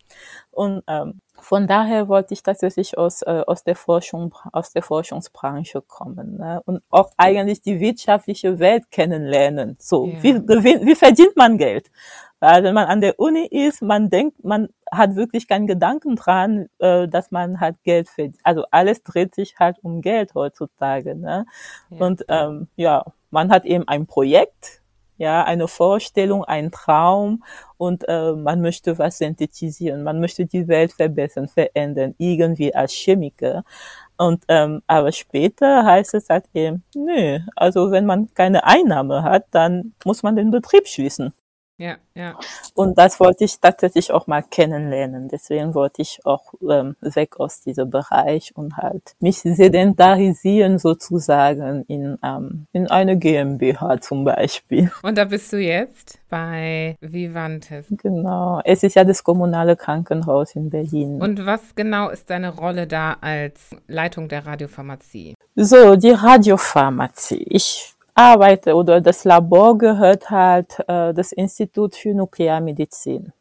Und ähm, von daher wollte ich tatsächlich aus, äh, aus, der Forschung, aus der Forschungsbranche kommen ne? und auch eigentlich die wirtschaftliche Welt kennenlernen. So, ja. wie, wie verdient man Geld? Weil wenn man an der Uni ist, man denkt, man hat wirklich keinen Gedanken dran, äh, dass man halt Geld verdient. Also alles dreht sich halt um Geld heutzutage. Ne? Ja. Und ähm, ja, man hat eben ein Projekt, ja, eine Vorstellung, ein Traum und äh, man möchte was synthetisieren, man möchte die Welt verbessern, verändern, irgendwie als Chemiker. Und ähm, aber später heißt es halt eben, nö, also wenn man keine Einnahme hat, dann muss man den Betrieb schließen. Ja, ja. Und das wollte ich tatsächlich auch mal kennenlernen. Deswegen wollte ich auch ähm, weg aus diesem Bereich und halt mich sedentarisieren sozusagen in, ähm, in eine GmbH zum Beispiel. Und da bist du jetzt bei Vivantes. Genau. Es ist ja das kommunale Krankenhaus in Berlin. Und was genau ist deine Rolle da als Leitung der Radiopharmazie? So, die Radiopharmazie. Ich arbeite oder das Labor gehört halt äh, das Institut für Nuklearmedizin.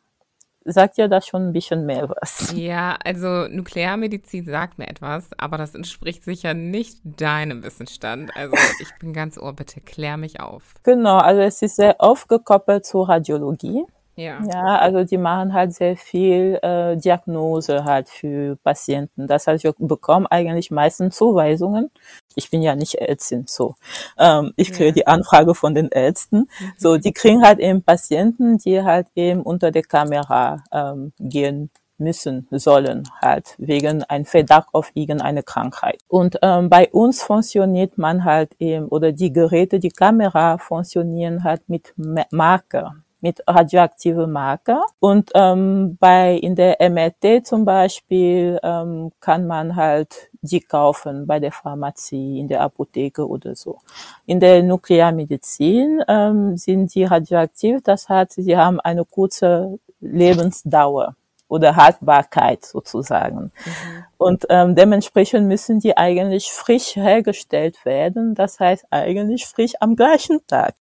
Sagt ja da schon ein bisschen mehr was? Ja, also Nuklearmedizin sagt mir etwas, aber das entspricht sicher nicht deinem Wissensstand. Also ich bin ganz ohr, bitte klär mich auf. Genau, also es ist sehr aufgekoppelt zur Radiologie. Ja. ja, also die machen halt sehr viel äh, Diagnose halt für Patienten. Das heißt, wir bekommen eigentlich meistens Zuweisungen. Ich bin ja nicht Ärztin, so. Ähm, ich kriege ja. die Anfrage von den Ärzten. Mhm. So, die kriegen halt eben Patienten, die halt eben unter der Kamera ähm, gehen müssen, sollen, halt wegen ein Verdacht auf irgendeine Krankheit. Und ähm, bei uns funktioniert man halt eben, oder die Geräte, die Kamera funktionieren halt mit Marker mit radioaktiven Marker. Und ähm, bei in der MRT zum Beispiel ähm, kann man halt die kaufen bei der Pharmazie, in der Apotheke oder so. In der Nuklearmedizin ähm, sind die radioaktiv, das heißt, sie haben eine kurze Lebensdauer oder Haltbarkeit sozusagen. Mhm. Und ähm, dementsprechend müssen die eigentlich frisch hergestellt werden, das heißt eigentlich frisch am gleichen Tag.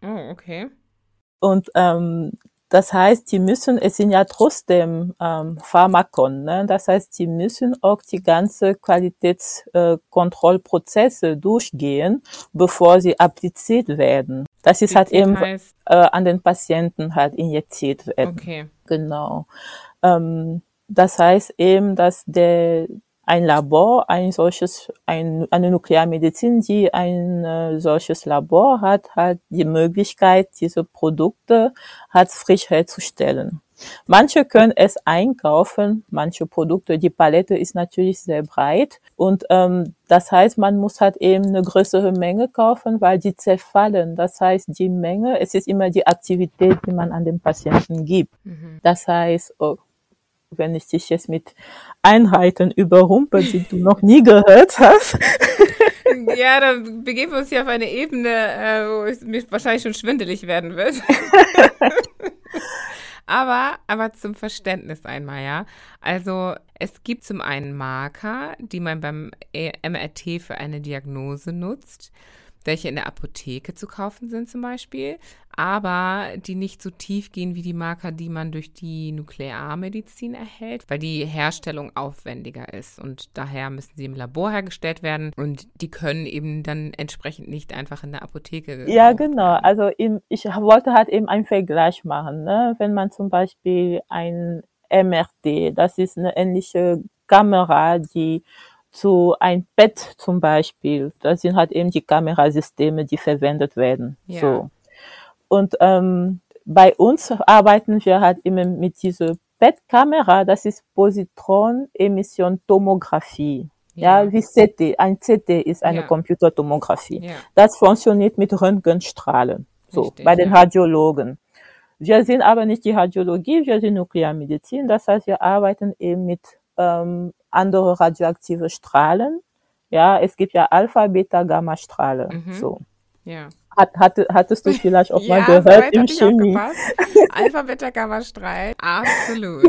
Oh, okay. Und ähm, das heißt, die müssen, es sind ja trotzdem ähm, Pharmakon, ne? das heißt, die müssen auch die ganze Qualitätskontrollprozesse äh, durchgehen, bevor sie appliziert werden. Das ist halt eben äh, an den Patienten halt injiziert werden. Okay. Genau. Ähm, das heißt eben, dass der ein Labor, ein solches, ein, eine Nuklearmedizin, die ein äh, solches Labor hat, hat die Möglichkeit, diese Produkte hat frisch herzustellen. Manche können es einkaufen, manche Produkte. Die Palette ist natürlich sehr breit und ähm, das heißt, man muss halt eben eine größere Menge kaufen, weil die zerfallen. Das heißt, die Menge, es ist immer die Aktivität, die man an den Patienten gibt. Mhm. Das heißt, oh, wenn ich dich jetzt mit Einheiten überrumpel, die du noch nie gehört hast. ja, dann begeben wir uns hier auf eine Ebene, äh, wo es mir wahrscheinlich schon schwindelig werden wird. aber, aber zum Verständnis einmal, ja. Also es gibt zum einen Marker, die man beim MRT für eine Diagnose nutzt welche in der Apotheke zu kaufen sind zum Beispiel, aber die nicht so tief gehen wie die Marker, die man durch die Nuklearmedizin erhält, weil die Herstellung aufwendiger ist und daher müssen sie im Labor hergestellt werden und die können eben dann entsprechend nicht einfach in der Apotheke. Ja, genau. Also ich wollte halt eben einen Vergleich machen. Ne? Wenn man zum Beispiel ein MRT, das ist eine ähnliche Kamera, die zu ein Bett zum Beispiel. Das sind halt eben die Kamerasysteme, die verwendet werden. Ja. So. Und ähm, bei uns arbeiten wir halt immer mit dieser Bettkamera, das ist Positron-Emission-Tomographie. Ja, wie CT. Ein CT ist eine Ja. Computertomographie. Ja. Das funktioniert mit Röntgenstrahlen. So, Richtig, bei den ja. Radiologen. Wir sind aber nicht die Radiologie, wir sind Nuklearmedizin. Das heißt, wir arbeiten eben mit ähm, andere radioaktive Strahlen. Ja, es gibt ja Alpha, Beta, Gamma Strahlen. Mhm. So. Ja. Hat, hatte, hattest du vielleicht auch mal ja, gehört soweit im Chemie? Alpha, Beta, Gamma, Strahl. Absolut.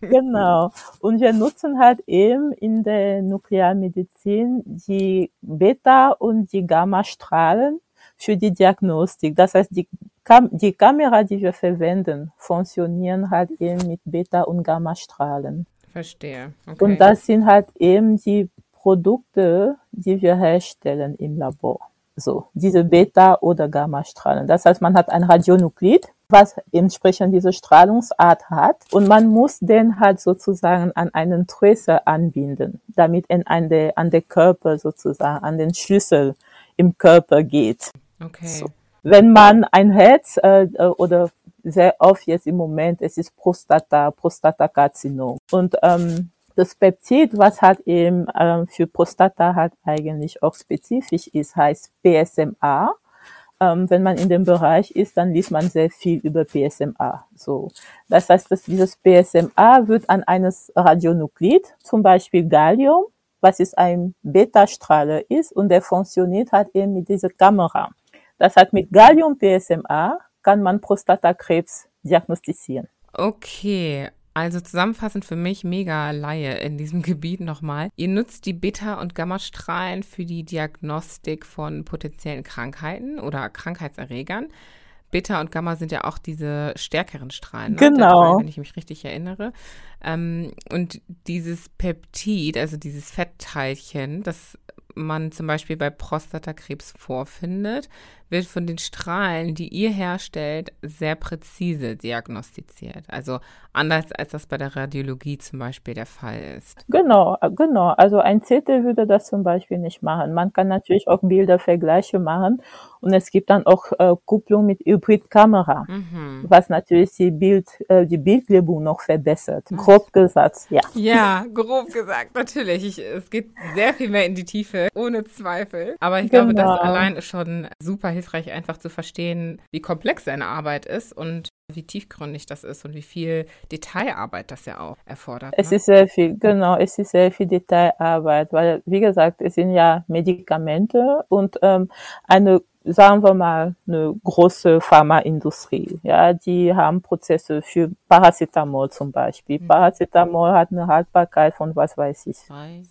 Genau. Und wir nutzen halt eben in der Nuklearmedizin die Beta- und die Gamma-Strahlen für die Diagnostik. Das heißt, die, Kam die Kamera, die wir verwenden, funktionieren halt eben mit Beta- und Gamma-Strahlen. Verstehe. Okay. Und das sind halt eben die Produkte, die wir herstellen im Labor. So, diese Beta- oder Gamma-Strahlen. Das heißt, man hat ein Radionuklid, was entsprechend diese Strahlungsart hat. Und man muss den halt sozusagen an einen Tracer anbinden, damit er an der, an der Körper sozusagen, an den Schlüssel im Körper geht. okay. So. Wenn man ein Herz äh, äh, oder sehr oft jetzt im Moment, es ist Prostata, Prostatakarzinom. Und ähm, das Peptid, was halt eben ähm, für Prostata halt eigentlich auch spezifisch ist, heißt PSMA. Ähm, wenn man in dem Bereich ist, dann liest man sehr viel über PSMA. So, das heißt, dass dieses PSMA wird an eines Radionuklid, zum Beispiel Gallium, was ist ein Beta-Strahler ist und der funktioniert halt eben mit dieser Kamera. Das heißt, mit Gallium PSMA kann man Prostatakrebs diagnostizieren. Okay, also zusammenfassend für mich mega Laie in diesem Gebiet nochmal. Ihr nutzt die Beta- und Gammastrahlen für die Diagnostik von potenziellen Krankheiten oder Krankheitserregern. Beta und Gamma sind ja auch diese stärkeren Strahlen, ne? Genau. Drei, wenn ich mich richtig erinnere. Ähm, und dieses Peptid, also dieses Fettteilchen, das man zum Beispiel bei Prostatakrebs vorfindet, wird von den Strahlen, die ihr herstellt, sehr präzise diagnostiziert. Also anders als das bei der Radiologie zum Beispiel der Fall ist. Genau, äh, genau. Also ein CT würde das zum Beispiel nicht machen. Man kann natürlich auch Bildervergleiche machen und es gibt dann auch äh, Kupplung mit Hybridkamera, Mhm. was natürlich die Bild, äh, die Bildgebung noch verbessert. Grob gesagt, ja. Ja, grob gesagt, natürlich. Ich, es geht sehr viel mehr in die Tiefe, ohne Zweifel. Aber ich glaube, das Genau. allein ist schon super hilfreich, einfach zu verstehen, wie komplex seine Arbeit ist und wie tiefgründig das ist und wie viel Detailarbeit das ja auch erfordert. Es ne? ist sehr viel, genau, es ist sehr viel Detailarbeit, weil, wie gesagt, es sind ja Medikamente und ähm, eine, sagen wir mal, eine große Pharmaindustrie, ja, die haben Prozesse für Paracetamol zum Beispiel. Mhm. Paracetamol hat eine Haltbarkeit von, was weiß ich,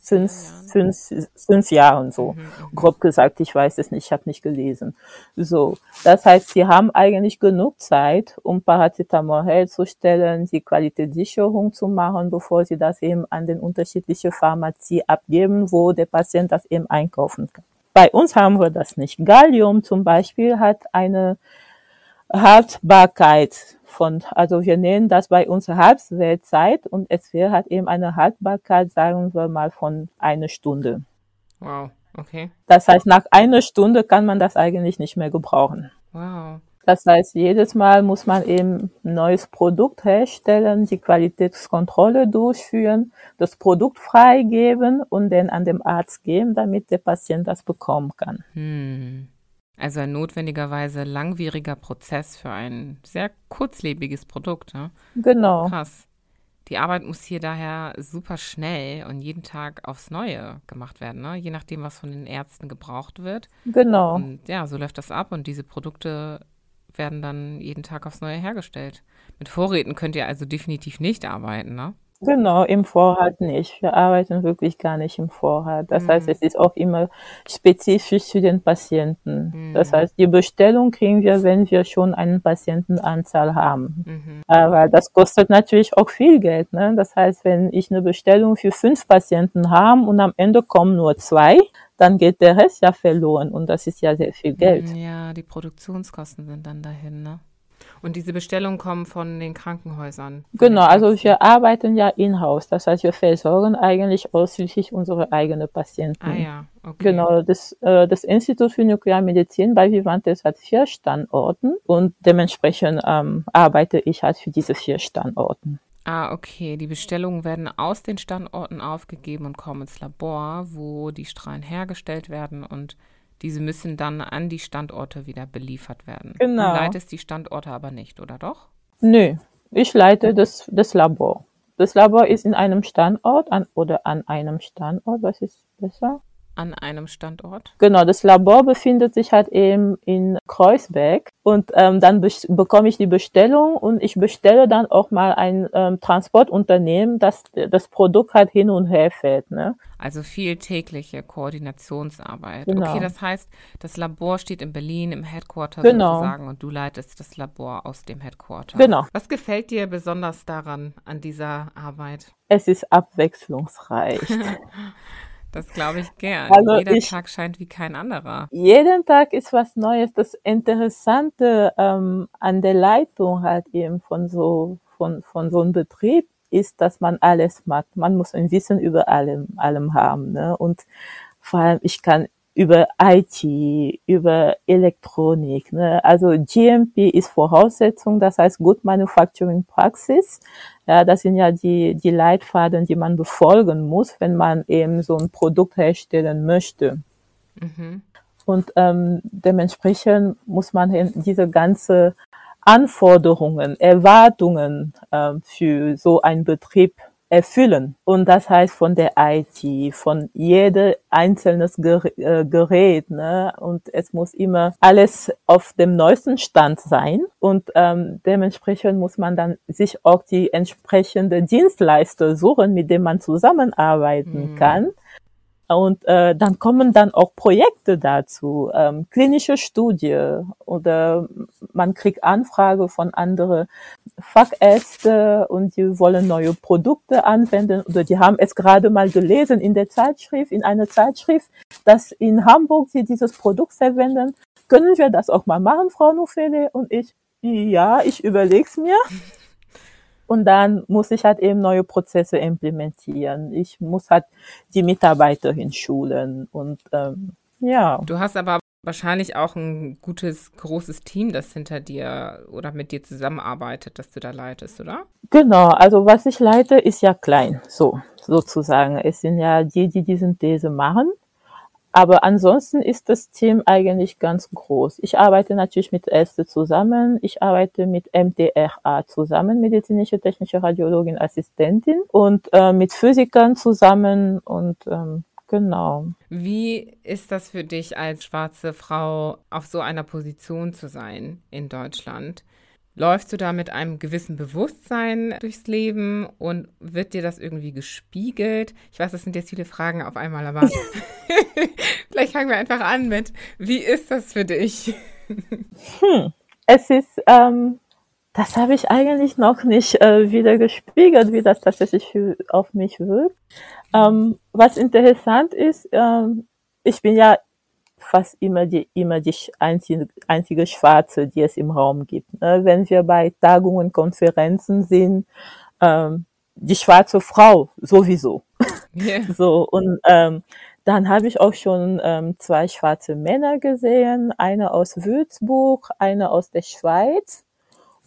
fünf, fünf, fünf Jahren so. Mhm, mhm. Grob gesagt, ich weiß es nicht, ich habe nicht gelesen. So, das heißt, sie haben eigentlich genug Zeit, um Paracetamol herzustellen, die Qualitätssicherung zu machen, bevor sie das eben an den unterschiedlichen Pharmazie abgeben, wo der Patient das eben einkaufen kann. Bei uns haben wir das nicht. Gallium zum Beispiel hat eine Haltbarkeit von, also wir nennen das bei uns Halbwertzeit und es halt eben eine Haltbarkeit, sagen wir mal, von einer Stunde. Wow, okay. Das heißt, nach einer Stunde kann man das eigentlich nicht mehr gebrauchen. Wow. Das heißt, jedes Mal muss man eben ein neues Produkt herstellen, die Qualitätskontrolle durchführen, das Produkt freigeben und dann an den Arzt geben, damit der Patient das bekommen kann. Hm. Also ein notwendigerweise langwieriger Prozess für ein sehr kurzlebiges Produkt. Ne? Genau. Krass. Die Arbeit muss hier daher super schnell und jeden Tag aufs Neue gemacht werden, ne? je nachdem, was von den Ärzten gebraucht wird. Genau. Und ja, so läuft das ab und diese Produkte werden dann jeden Tag aufs Neue hergestellt. Mit Vorräten könnt ihr also definitiv nicht arbeiten, ne? Genau, im Vorrat nicht. Wir arbeiten wirklich gar nicht im Vorrat. Das heißt, Mhm. es ist auch immer spezifisch für den Patienten. Das Mhm. heißt, die Bestellung kriegen wir, wenn wir schon eine Patientenanzahl haben. Mhm. Aber das kostet natürlich auch viel Geld. Ne? Das heißt, wenn ich eine Bestellung für fünf Patienten habe und am Ende kommen nur zwei, dann geht der Rest ja verloren und das ist ja sehr viel Geld. Ja, die Produktionskosten sind dann dahin, ne? Und diese Bestellungen kommen von den Krankenhäusern. Genau, also wir arbeiten ja in-house. Das heißt, wir versorgen eigentlich ausschließlich unsere eigenen Patienten. Ah ja, okay. Genau, das, äh, das Institut für Nuklearmedizin bei Vivantes hat vier Standorten und dementsprechend ähm, arbeite ich halt für diese vier Standorten. Ah, okay. Die Bestellungen werden aus den Standorten aufgegeben und kommen ins Labor, wo die Strahlen hergestellt werden und diese müssen dann an die Standorte wieder beliefert werden. Genau. Du leitest die Standorte aber nicht, oder doch? Nö, ich leite das, das Labor. Das Labor ist in einem Standort an, oder an einem Standort, was ist besser? An einem Standort? Genau, das Labor befindet sich halt eben in Kreuzberg und ähm, dann be bekomme ich die Bestellung und ich bestelle dann auch mal ein ähm, Transportunternehmen, das das Produkt halt hin und her fährt. Ne? Also viel tägliche Koordinationsarbeit. Genau. Okay, das heißt, das Labor steht in Berlin im Headquarter Genau. sozusagen und du leitest das Labor aus dem Headquarter. Genau. Was gefällt dir besonders daran, an dieser Arbeit? Es ist abwechslungsreich. Das glaube ich gern. Also Jeder ich- Tag scheint wie kein anderer. Jeden Tag ist was Neues. Das Interessante ähm, an der Leitung halt eben von so von von so einem Betrieb ist, dass man alles macht. Man muss ein Wissen über allem allem haben. Ne? Und vor allem ich kann über IT, über Elektronik. Ne? Also GMP ist Voraussetzung, das heißt Good Manufacturing Praxis. Ja, das sind ja die, die Leitfaden, die man befolgen muss, wenn man eben so ein Produkt herstellen möchte. Mhm. Und ähm, dementsprechend muss man diese ganze Anforderungen, Erwartungen ähm, für so einen Betrieb erfüllen. Und das heißt von der IT, von jede einzelnes äh, Gerät. Ne? Und es muss immer alles auf dem neuesten Stand sein. Und ähm, dementsprechend muss man dann sich auch die entsprechende Dienstleister suchen, mit dem man zusammenarbeiten Mhm. kann. Und äh, dann kommen dann auch Projekte dazu, ähm, klinische Studie oder man kriegt Anfrage von anderen Fachärzte und die wollen neue Produkte anwenden oder die haben es gerade mal gelesen in der Zeitschrift, in einer Zeitschrift, dass in Hamburg sie dieses Produkt verwenden. Können wir das auch mal machen, Frau Nufele? Und ich, ja, ich überleg's mir. Und dann muss ich halt eben neue Prozesse implementieren. Ich muss halt die Mitarbeiter hinschulen und ähm, ja. Du hast aber wahrscheinlich auch ein gutes, großes Team, das hinter dir oder mit dir zusammenarbeitet, das du da leitest, oder? Genau, also was ich leite, ist ja klein, so sozusagen. Es sind ja die, die diesen These machen. Aber ansonsten ist das Team eigentlich ganz groß. Ich arbeite natürlich mit Ärzte zusammen. Ich arbeite mit MTRA zusammen, medizinische technische Radiologin Assistentin und äh, mit Physikern zusammen und ähm, genau. Wie ist das für dich als schwarze Frau auf so einer Position zu sein in Deutschland? Läufst du da mit einem gewissen Bewusstsein durchs Leben und wird dir das irgendwie gespiegelt? Ich weiß, das sind jetzt viele Fragen auf einmal, aber vielleicht fangen wir einfach an mit, wie ist das für dich? Hm. Es ist, ähm, das habe ich eigentlich noch nicht äh, wieder gespiegelt, wie das tatsächlich für, auf mich wirkt. Ähm, was interessant ist, ähm, ich bin ja fast immer die, immer die einzige, einzige Schwarze, die es im Raum gibt. Ne? Wenn wir bei Tagungen, Konferenzen sind, ähm, die schwarze Frau sowieso. Yeah. So, und ähm, dann habe ich auch schon ähm, zwei schwarze Männer gesehen, eine aus Würzburg, eine aus der Schweiz.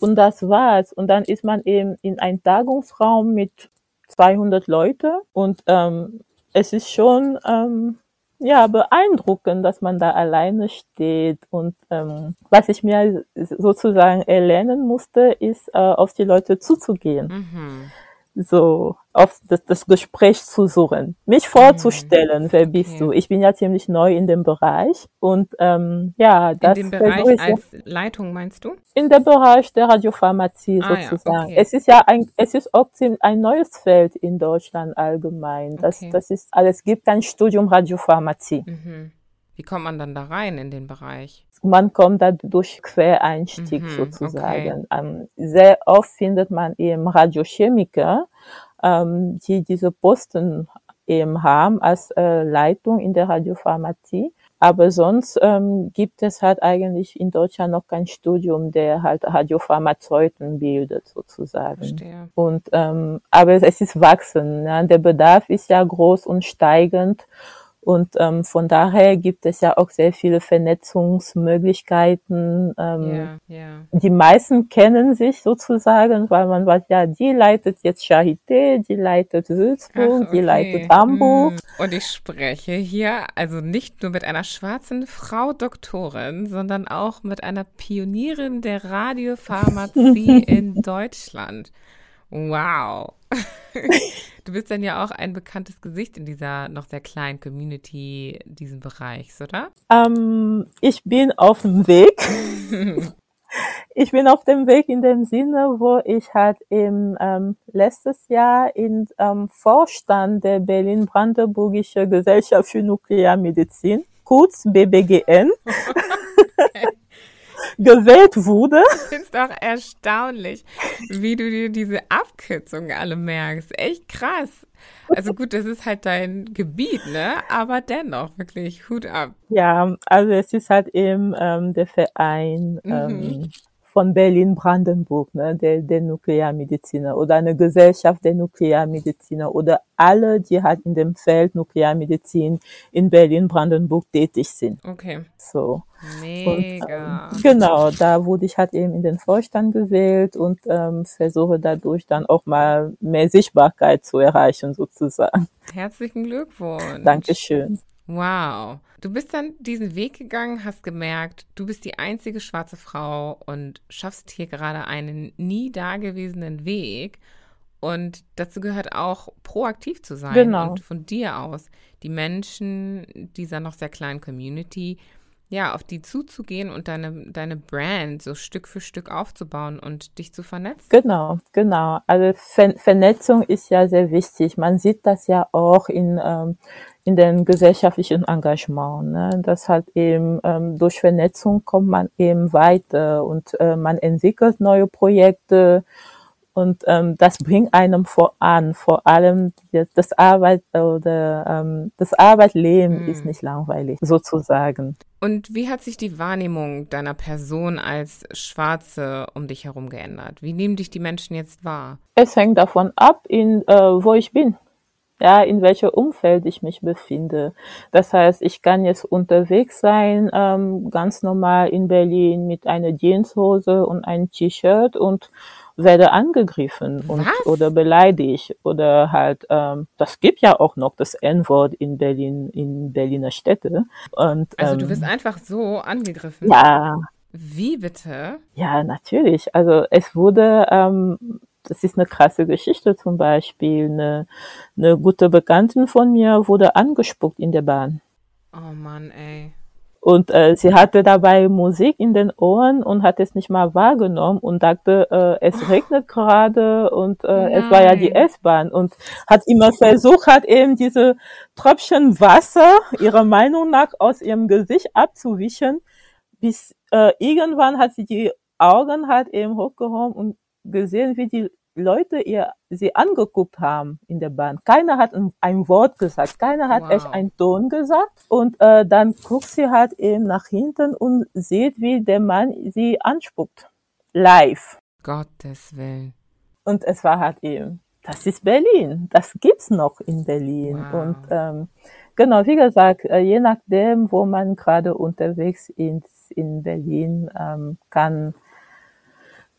Und das war's. Und dann ist man eben in einem Tagungsraum mit 200 Leute. Und ähm, es ist schon ähm, ja beeindruckend, dass man da alleine steht. Und ähm, was ich mir sozusagen erlernen musste, ist äh, auf die Leute zuzugehen Mhm. So auf das, das Gespräch zu suchen, mich vorzustellen, wer bist Okay. du? Ich bin ja ziemlich neu in dem Bereich und ähm, ja, In das dem versuche Bereich ich ja- als Leitung meinst du? in der Bereich der Radiopharmazie Ah, ja, sozusagen. okay. Es ist ja ein, es ist auch ziemlich ein neues Feld in Deutschland allgemein. Das, Okay. das ist, also es gibt ein Studium Radiopharmazie. Mhm. Wie kommt man dann da rein in den Bereich? Man kommt da durch Quereinstieg Mhm, sozusagen. Ähm, sehr oft findet man eben Radiochemiker, ähm, die diese Posten eben haben als äh, Leitung in der Radiopharmazie. Aber sonst ähm, gibt es halt eigentlich in Deutschland noch kein Studium, der halt Radiopharmazeuten bildet sozusagen. Verstehe. Und ähm, aber es ist wachsen. Ja. Der Bedarf ist ja groß und steigend. Und ähm, von daher gibt es ja auch sehr viele Vernetzungsmöglichkeiten. Ähm, Ja, ja. Die meisten kennen sich sozusagen, weil man weiß, ja, die leitet jetzt Charité, die leitet Würzburg, Ach, die okay. leitet Hamburg. Hm. Und ich spreche hier also nicht nur mit einer schwarzen Frau Doktorin, sondern auch mit einer Pionierin der Radiopharmazie in Deutschland. Wow. Du bist dann ja auch ein bekanntes Gesicht in dieser noch sehr kleinen Community diesen Bereichs, oder? Ähm, ich bin auf dem Weg. Ich bin auf dem Weg in dem Sinne, wo ich halt im ähm, letztes Jahr in ähm, Vorstand der Berlin-Brandenburgische Gesellschaft für Nuklearmedizin, kurz BBGN, gewählt wurde. Ich finde es auch erstaunlich, wie du dir diese Abkürzungen alle merkst. Echt krass. Also gut, das ist halt dein Gebiet, ne? Aber dennoch, wirklich, Hut ab. Ja, also es ist halt eben ähm, der Verein ähm, von Berlin-Brandenburg, ne, der, der Nuklearmediziner oder eine Gesellschaft der Nuklearmediziner oder alle, die halt in dem Feld Nuklearmedizin in Berlin-Brandenburg tätig sind. Okay. So. Mega. Und, ähm, genau, da wurde ich halt eben in den Vorstand gewählt und ähm, versuche dadurch dann auch mal mehr Sichtbarkeit zu erreichen, sozusagen. Herzlichen Glückwunsch. Dankeschön. Wow. Du bist dann diesen Weg gegangen, hast gemerkt, du bist die einzige schwarze Frau und schaffst hier gerade einen nie dagewesenen Weg. Und dazu gehört auch, proaktiv zu sein Genau. und von dir aus die Menschen dieser noch sehr kleinen Community, ja, auf die zuzugehen und deine, deine Brand so Stück für Stück aufzubauen und dich zu vernetzen. Genau, genau. Also Ver Vernetzung ist ja sehr wichtig. Man sieht das ja auch in, ähm, in den gesellschaftlichen Engagement, ne? dass halt eben ähm, durch Vernetzung kommt man eben weiter und äh, man entwickelt neue Projekte und ähm, das bringt einem voran. Vor allem das- das Arbeit oder ähm, das Arbeitleben Mm. ist nicht langweilig, sozusagen. Und wie hat sich die Wahrnehmung deiner Person als Schwarze um dich herum geändert? Wie nehmen dich die Menschen jetzt wahr? Es hängt davon ab, in, äh, wo ich bin. Ja, in welchem Umfeld ich mich befinde. Das heißt, ich kann jetzt unterwegs sein, ähm, ganz normal in Berlin mit einer Jeanshose und einem T-Shirt und werde angegriffen und oder beleidigt oder halt ähm, das gibt ja auch noch das N-Wort in Berlin in Berliner Städte und Also ähm, du wirst einfach so angegriffen. ja Wie bitte? ja, natürlich. Also es wurde, ähm, das ist eine krasse Geschichte zum Beispiel. Eine, eine gute Bekanntin von mir wurde angespuckt in der Bahn. Oh Mann, ey. Und äh, sie hatte dabei Musik in den Ohren und hat es nicht mal wahrgenommen und dachte, äh, es regnet gerade und äh, es war ja die. S-Bahn und hat immer versucht, hat eben diese Tröpfchen Wasser ihrer Meinung nach aus ihrem Gesicht abzuwischen, bis äh, irgendwann hat sie die Augen halt eben hochgehoben und gesehen, wie die Leute ihr sie angeguckt haben in der Bahn. Keiner hat ein, ein Wort gesagt, keiner hat Wow. echt einen Ton gesagt. Und äh, dann guckt sie halt eben nach hinten und sieht, wie der Mann sie anspuckt. Live. Gottes Willen. Und es war halt eben, das ist Berlin. Das gibt's noch in Berlin. Wow. Und ähm, genau, wie gesagt, äh, je nachdem, wo man gerade unterwegs ist in Berlin, ähm, kann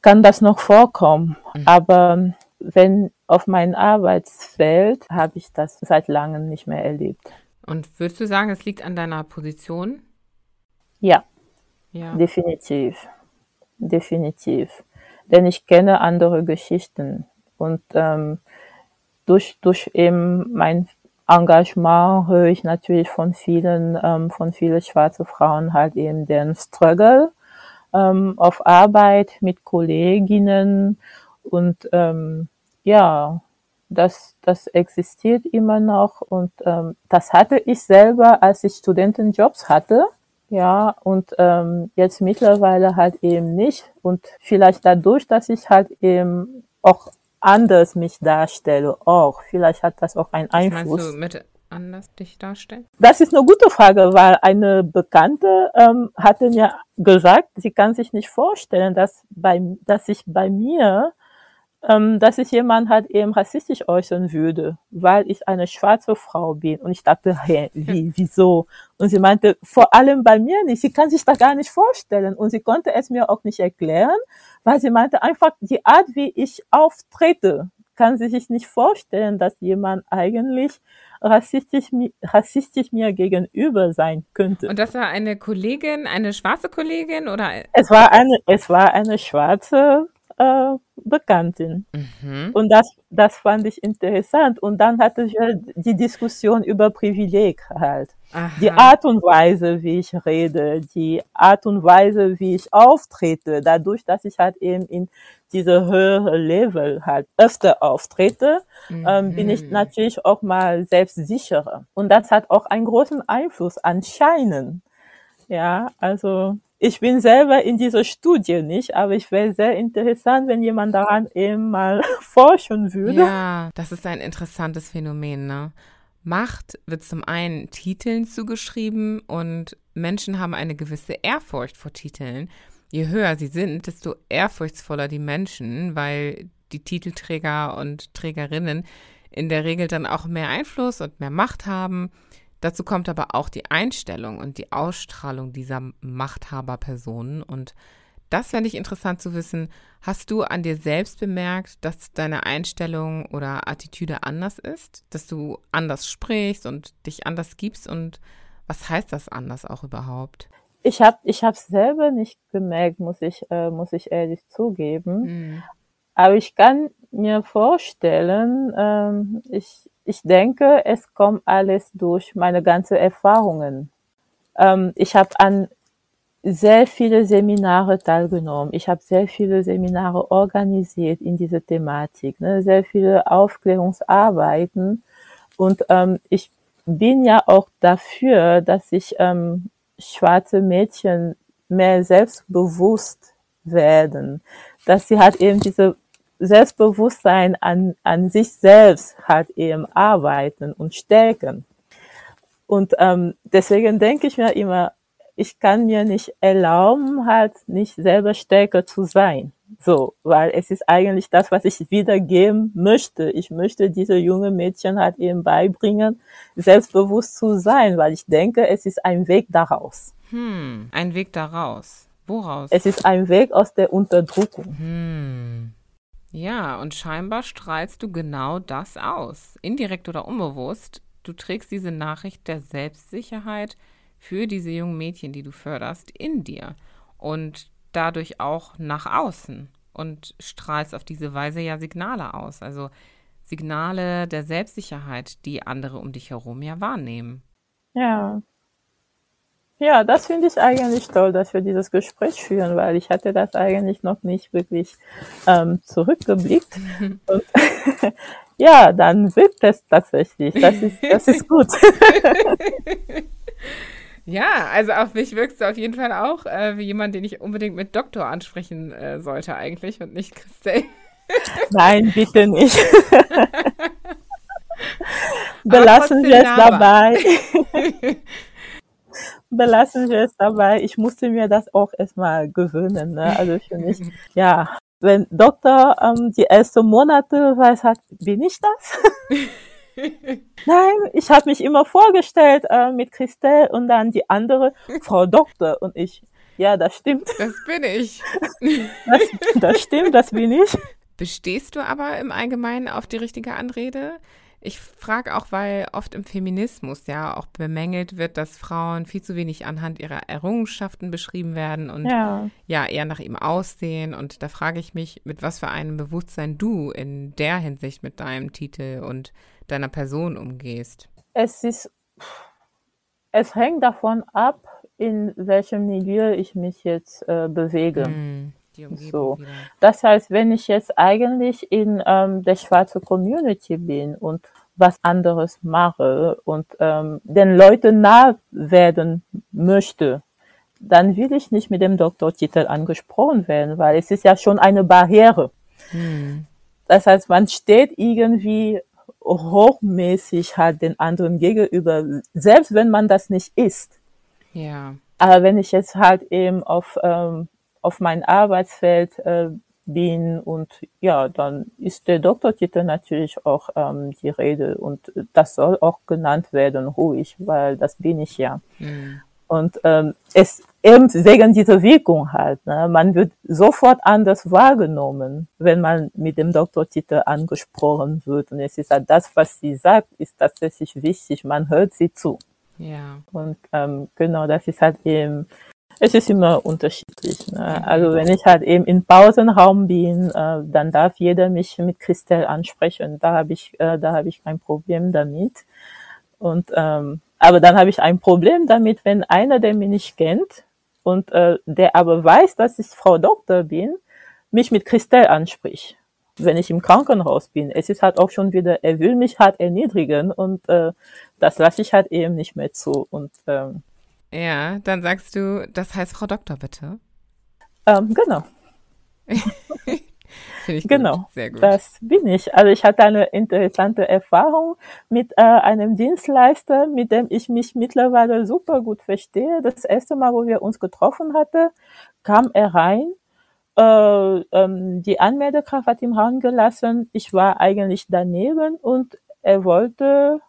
kann das noch vorkommen. Mhm. Aber wenn auf mein Arbeitsfeld habe ich das seit langem nicht mehr erlebt. Und würdest du sagen, es liegt an deiner Position? Ja, Ja. definitiv. Definitiv. Denn ich kenne andere Geschichten. Und ähm, durch, durch eben mein Engagement höre ich natürlich von vielen, ähm, von vielen schwarzen Frauen halt eben den Struggle ähm, auf Arbeit mit Kolleginnen und ähm, ja, das, das existiert immer noch und ähm, das hatte ich selber, als ich Studentenjobs hatte. Ja, und ähm, jetzt mittlerweile halt eben nicht. Und vielleicht dadurch, dass ich halt eben auch anders mich darstelle, auch. Vielleicht hat das auch einen Was meinst Einfluss. du mit anders dich darstellen? Das ist eine gute Frage, weil eine Bekannte ähm, hatte mir gesagt, sie kann sich nicht vorstellen, dass bei, dass ich bei mir ähm, dass sich jemand halt eben rassistisch äußern würde, weil ich eine schwarze Frau bin. Und ich dachte, hä, wie, wieso? Und sie meinte, vor allem bei mir nicht. Sie kann sich da gar nicht vorstellen. Und sie konnte es mir auch nicht erklären, weil sie meinte einfach, die Art, wie ich auftrete, kann sich nicht vorstellen, dass jemand eigentlich rassistisch, rassistisch mir gegenüber sein könnte. Und das war eine Kollegin, eine schwarze Kollegin oder? Es war eine, es war eine schwarze äh, Bekanntin. Mhm. Und das, das fand ich interessant. Und dann hatte ich halt die Diskussion über Privileg halt. Aha. Die Art und Weise, wie ich rede, die Art und Weise, wie ich auftrete, dadurch, dass ich halt eben in diese höhere Level halt öfter auftrete, mhm. ähm, bin ich mhm. natürlich auch mal selbstsicherer. Und das hat auch einen großen Einfluss anscheinend. Ja, also ich bin selber in dieser Studie nicht, aber ich wäre sehr interessant, wenn jemand daran eben mal forschen würde. Ja, das ist ein interessantes Phänomen, ne? Macht wird zum einen Titeln zugeschrieben und Menschen haben eine gewisse Ehrfurcht vor Titeln. Je höher sie sind, desto ehrfurchtsvoller die Menschen, weil die Titelträger und Trägerinnen in der Regel dann auch mehr Einfluss und mehr Macht haben. Dazu kommt aber auch die Einstellung und die Ausstrahlung dieser Machthaberpersonen. Und das fände ich interessant zu wissen. Hast du an dir selbst bemerkt, dass deine Einstellung oder Attitüde anders ist? Dass du anders sprichst und dich anders gibst? Und was heißt das anders auch überhaupt? Ich habe ich es selber nicht gemerkt, muss ich, äh, muss ich ehrlich zugeben. Mhm. Aber ich kann mir vorstellen, ähm, ich, ich denke, es kommt alles durch meine ganzen Erfahrungen. Ähm, ich habe an sehr viele Seminare teilgenommen. Ich habe sehr viele Seminare organisiert in dieser Thematik, ne? sehr viele Aufklärungsarbeiten. Und ähm, ich bin ja auch dafür, dass sich ähm, schwarze Mädchen mehr selbstbewusst werden, dass sie halt eben diese Selbstbewusstsein an, an sich selbst halt eben arbeiten und stärken. Und ähm, deswegen denke ich mir immer, ich kann mir nicht erlauben, halt nicht selber stärker zu sein. So, weil es ist eigentlich das, was ich wiedergeben möchte. Ich möchte diese junge Mädchen halt eben beibringen, selbstbewusst zu sein, weil ich denke, es ist ein Weg daraus. Hm, ein Weg daraus. Woraus? Es ist ein Weg aus der Unterdrückung. Hm. Ja, und scheinbar strahlst du genau das aus. Indirekt oder unbewusst. Du trägst diese Nachricht der Selbstsicherheit für diese jungen Mädchen, die du förderst, in dir. Und dadurch auch nach außen. Und strahlst auf diese Weise ja Signale aus. Also Signale der Selbstsicherheit, die andere um dich herum ja wahrnehmen. Ja, ja, das finde ich eigentlich toll, dass wir dieses Gespräch führen, weil ich hatte das eigentlich noch nicht wirklich ähm, zurückgeblickt. Und ja, dann wirkt es tatsächlich. Das ist, das ist gut. ja, also auf mich wirkst du auf jeden Fall auch äh, wie jemand, den ich unbedingt mit Doktor ansprechen äh, sollte eigentlich und nicht Christelle. Nein, bitte nicht. Belassen wir es dabei belassen wir es dabei. Ich musste mir das auch erstmal gewöhnen. Ne? Also für mich, ja, wenn Doktor ähm, die ersten Monate weiß hat, bin ich das? Nein, ich habe mich immer vorgestellt äh, mit Christelle und dann die andere Frau Doktor und ich. Ja, das stimmt. Das bin ich. Das, das stimmt, das bin ich. Bestehst du aber im Allgemeinen auf die richtige Anrede? Ich frage auch, weil oft im Feminismus ja auch bemängelt wird, dass Frauen viel zu wenig anhand ihrer Errungenschaften beschrieben werden und ja, ja eher nach ihm aussehen. Und da frage ich mich, mit was für einem Bewusstsein du in der Hinsicht mit deinem Titel und deiner Person umgehst. Es ist, es hängt davon ab, in welchem Milieu ich mich jetzt äh, bewege. Mm so. Wieder. Das heißt, wenn ich jetzt eigentlich in ähm, der schwarzen Community bin und was anderes mache und ähm, den Leuten nah werden möchte, dann will ich nicht mit dem Doktortitel angesprochen werden, weil es ist ja schon eine Barriere. Hm. Das heißt, man steht irgendwie hochmäßig halt den anderen gegenüber, selbst wenn man das nicht ist. Ja. Aber wenn ich jetzt halt eben auf ähm, auf mein Arbeitsfeld äh, bin und ja, dann ist der Doktortitel natürlich auch ähm, die Rede und das soll auch genannt werden, ruhig, weil das bin ich ja. Mhm. Und ähm, es eben wegen dieser Wirkung halt. Ne? Man wird sofort anders wahrgenommen, wenn man mit dem Doktortitel angesprochen wird. Und es ist halt das, was sie sagt, ist tatsächlich wichtig. Man hört sie zu. Ja. Und ähm, genau, das ist halt eben es ist immer unterschiedlich. Ne? Also wenn ich halt eben im Pausenraum bin, äh, dann darf jeder mich mit Christelle ansprechen. Da habe ich, äh, da habe ich kein Problem damit. Und ähm, aber dann habe ich ein Problem damit, wenn einer, der mich nicht kennt und äh, der aber weiß, dass ich Frau Doktor bin, mich mit Christelle anspricht. Wenn ich im Krankenhaus bin, es ist halt auch schon wieder, er will mich halt erniedrigen und äh, das lasse ich halt eben nicht mehr zu. Und ähm, ja, dann sagst du, das heißt Frau Doktor, bitte. Ähm, genau. Finde ich genau, gut. sehr gut. Das bin ich. Also ich hatte eine interessante Erfahrung mit äh, einem Dienstleister, mit dem ich mich mittlerweile super gut verstehe. Das erste Mal, wo wir uns getroffen hatten, kam er rein. Äh, ähm, die Anmeldekraft hat ihm gelassen. Ich war eigentlich daneben und er wollte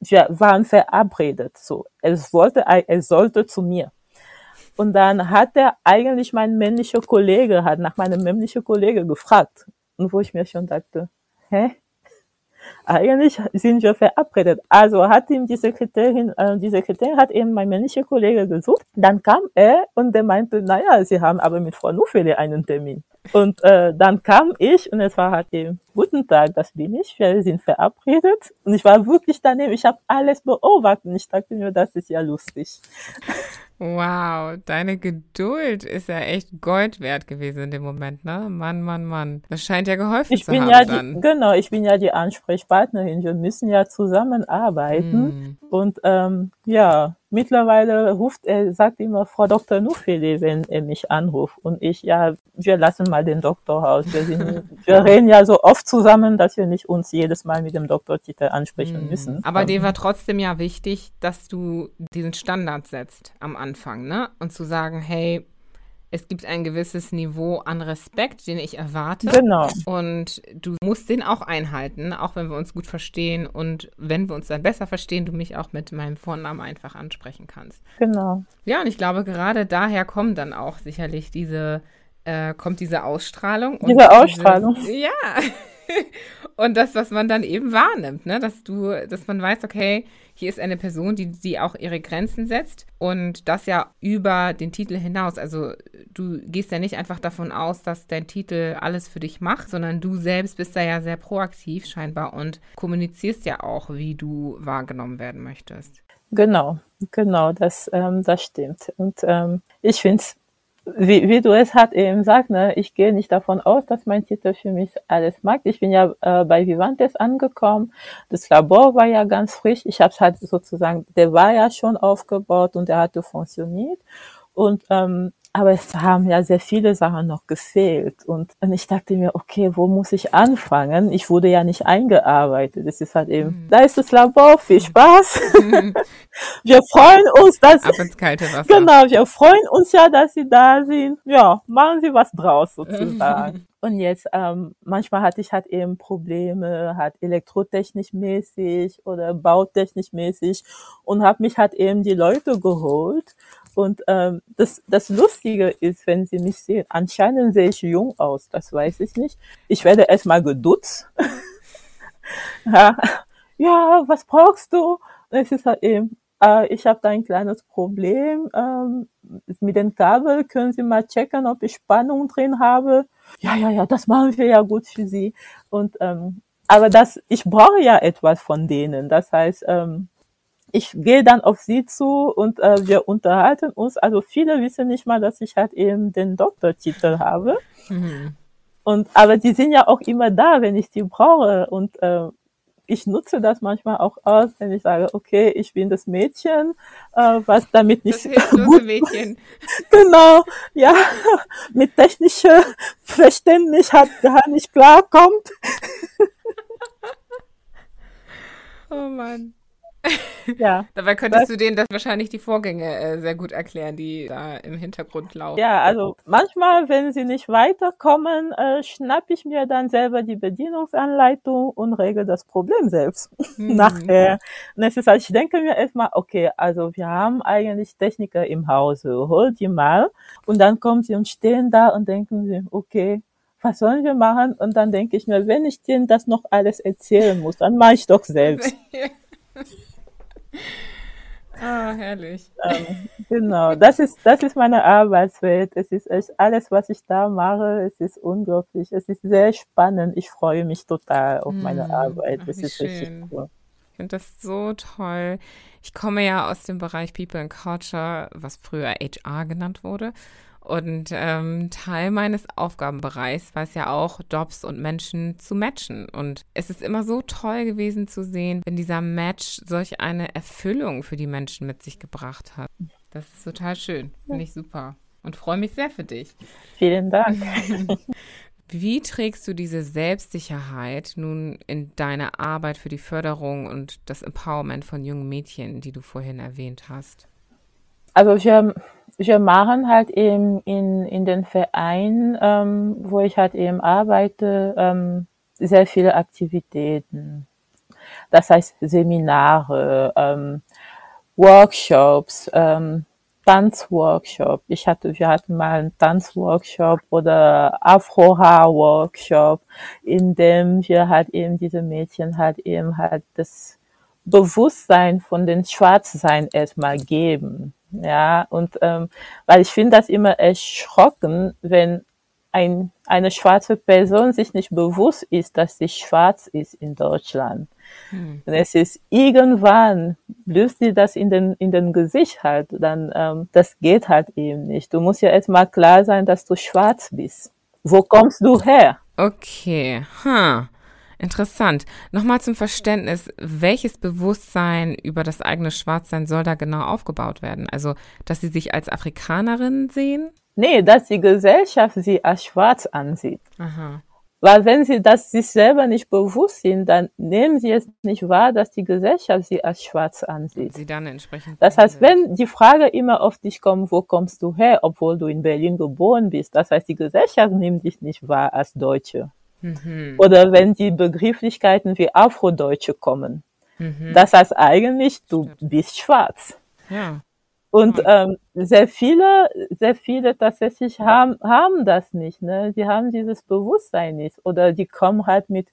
wir waren verabredet, so. Es wollte, er sollte zu mir. Und dann hat er eigentlich mein männlicher Kollege, hat nach meinem männlichen Kollege gefragt. Und wo ich mir schon dachte, hä? Eigentlich sind wir verabredet. Also hat ihm die Sekretärin, äh, die Sekretärin hat eben mein männlicher Kollege gesucht. Dann kam er und der meinte, naja, sie haben aber mit Frau Nufele einen Termin. Und äh, dann kam ich und es war halt eben, guten Tag, das bin ich, wir sind verabredet. Und ich war wirklich daneben, ich habe alles beobachtet und ich dachte mir, das ist ja lustig. Wow, deine Geduld ist ja echt Gold wert gewesen in dem Moment, ne? Mann, Mann, Mann. Das scheint ja geholfen ich zu bin haben ja dann. Die, genau, ich bin ja die Ansprechpartnerin. Wir müssen ja zusammenarbeiten. Mm. Und ähm, ja, mittlerweile ruft er, sagt immer Frau Dr. Nufele, wenn er mich anruft. Und ich, ja, wir lassen mal den Doktor raus. Wir, sind, wir reden ja so oft zusammen, dass wir nicht uns jedes Mal mit dem Doktortitel ansprechen mhm. müssen. Aber dir war trotzdem ja wichtig, dass du diesen Standard setzt am Anfang, ne? Und zu sagen, hey, es gibt ein gewisses Niveau an Respekt, den ich erwarte. Genau. Und du musst den auch einhalten, auch wenn wir uns gut verstehen. Und wenn wir uns dann besser verstehen, du mich auch mit meinem Vornamen einfach ansprechen kannst. Genau. Ja, und ich glaube, gerade daher kommen dann auch sicherlich diese, äh, kommt diese Ausstrahlung. Diese Ausstrahlung. Dieses, ja. und das, was man dann eben wahrnimmt, ne? dass du, dass man weiß, okay, hier ist eine Person, die, die auch ihre Grenzen setzt und das ja über den Titel hinaus. Also du gehst ja nicht einfach davon aus, dass dein Titel alles für dich macht, sondern du selbst bist da ja sehr proaktiv scheinbar und kommunizierst ja auch, wie du wahrgenommen werden möchtest. Genau, genau, das, ähm, das stimmt. Und ähm, ich finde es wie, wie du es halt eben sagst, ne, ich gehe nicht davon aus, dass mein Titel für mich alles macht. Ich bin ja äh, bei Vivantes angekommen. Das Labor war ja ganz frisch. Ich habe es halt sozusagen, der war ja schon aufgebaut und der hatte funktioniert. Und ähm, aber es haben ja sehr viele Sachen noch gefehlt. Und, und ich dachte mir, okay, wo muss ich anfangen? Ich wurde ja nicht eingearbeitet. Es ist halt eben, mhm. da ist das Labor, viel Spaß. Mhm. wir freuen uns, dass... Ab ins kalte Wasser. Genau, wir freuen uns ja, dass Sie da sind. Ja, machen Sie was draus sozusagen. Und jetzt, ähm, manchmal hatte ich halt eben Probleme, halt elektrotechnisch mäßig oder bautechnisch mäßig und habe mich halt eben die Leute geholt und ähm, das, das Lustige ist, wenn Sie mich sehen, anscheinend sehe ich jung aus, das weiß ich nicht. Ich werde erstmal gedutzt. ja, ja, was brauchst du? Es ist halt eben, äh, ich habe da ein kleines Problem ähm, mit dem Kabel. Können Sie mal checken, ob ich Spannung drin habe? Ja, ja, ja, das machen wir ja gut für Sie. Und ähm, aber das, ich brauche ja etwas von denen. Das heißt, ähm, ich gehe dann auf sie zu und äh, wir unterhalten uns. Also viele wissen nicht mal, dass ich halt eben den Doktortitel habe. Mhm. Und aber die sind ja auch immer da, wenn ich die brauche. Und äh, ich nutze das manchmal auch aus, wenn ich sage, okay, ich bin das Mädchen, äh, was damit nicht das gut Mädchen. genau, ja, mit technischem Verständnis hat gar nicht klarkommt. oh Mann. Ja. Dabei könntest was? du denen das wahrscheinlich die Vorgänge äh, sehr gut erklären, die da im Hintergrund laufen. Ja, also manchmal, wenn sie nicht weiterkommen, äh, schnapp ich mir dann selber die Bedienungsanleitung und regel das Problem selbst mhm. nachher. Und es ist halt, ich denke mir erstmal, okay, also wir haben eigentlich Techniker im Hause, hol die mal. Und dann kommen sie und stehen da und denken sie, okay, was sollen wir machen? Und dann denke ich mir, wenn ich denen das noch alles erzählen muss, dann mache ich doch selbst. Ah, herrlich. Ähm, genau, das ist, das ist meine Arbeitswelt. Es ist echt alles, was ich da mache. Es ist unglaublich. Es ist sehr spannend. Ich freue mich total auf meine mm, Arbeit. Es ist schön. richtig cool. Ich finde das so toll. Ich komme ja aus dem Bereich People and Culture, was früher HR genannt wurde. Und ähm, Teil meines Aufgabenbereichs war es ja auch, Jobs und Menschen zu matchen. Und es ist immer so toll gewesen zu sehen, wenn dieser Match solch eine Erfüllung für die Menschen mit sich gebracht hat. Das ist total schön. Finde ich super. Und freue mich sehr für dich. Vielen Dank. Wie trägst du diese Selbstsicherheit nun in deine Arbeit für die Förderung und das Empowerment von jungen Mädchen, die du vorhin erwähnt hast? Also wir wir machen halt eben in, in den Verein, ähm, wo ich halt eben arbeite, ähm, sehr viele Aktivitäten. Das heißt Seminare, ähm, Workshops, ähm, Tanzworkshop. Ich hatte, wir hatten mal einen Tanzworkshop oder Afro-Haar-Workshop, in dem wir halt eben diese Mädchen halt eben halt das Bewusstsein von den Schwarzsein erstmal geben. Ja, und ähm, weil ich finde das immer erschrocken, wenn ein, eine schwarze Person sich nicht bewusst ist, dass sie schwarz ist in Deutschland. Hm. Und es ist irgendwann, löst sie das in den, in den Gesicht halt, dann, ähm, das geht halt eben nicht. Du musst ja erstmal klar sein, dass du schwarz bist. Wo kommst du her? Okay, huh. Interessant. Nochmal zum Verständnis, welches Bewusstsein über das eigene Schwarzsein soll da genau aufgebaut werden? Also, dass sie sich als Afrikanerin sehen? Nee, dass die Gesellschaft sie als schwarz ansieht. Aha. Weil wenn sie das sich selber nicht bewusst sind, dann nehmen sie es nicht wahr, dass die Gesellschaft sie als schwarz ansieht. Sie dann entsprechend. Das heißt, wenn die Frage immer auf dich kommt, wo kommst du her, obwohl du in Berlin geboren bist, das heißt, die Gesellschaft nimmt dich nicht wahr als Deutsche. Mhm. Oder wenn die Begrifflichkeiten wie Afrodeutsche kommen. Mhm. Das heißt eigentlich, du bist schwarz. Ja. Und ähm, sehr viele, sehr viele tatsächlich haben, haben das nicht. Ne? Die haben dieses Bewusstsein nicht. Oder die kommen halt mit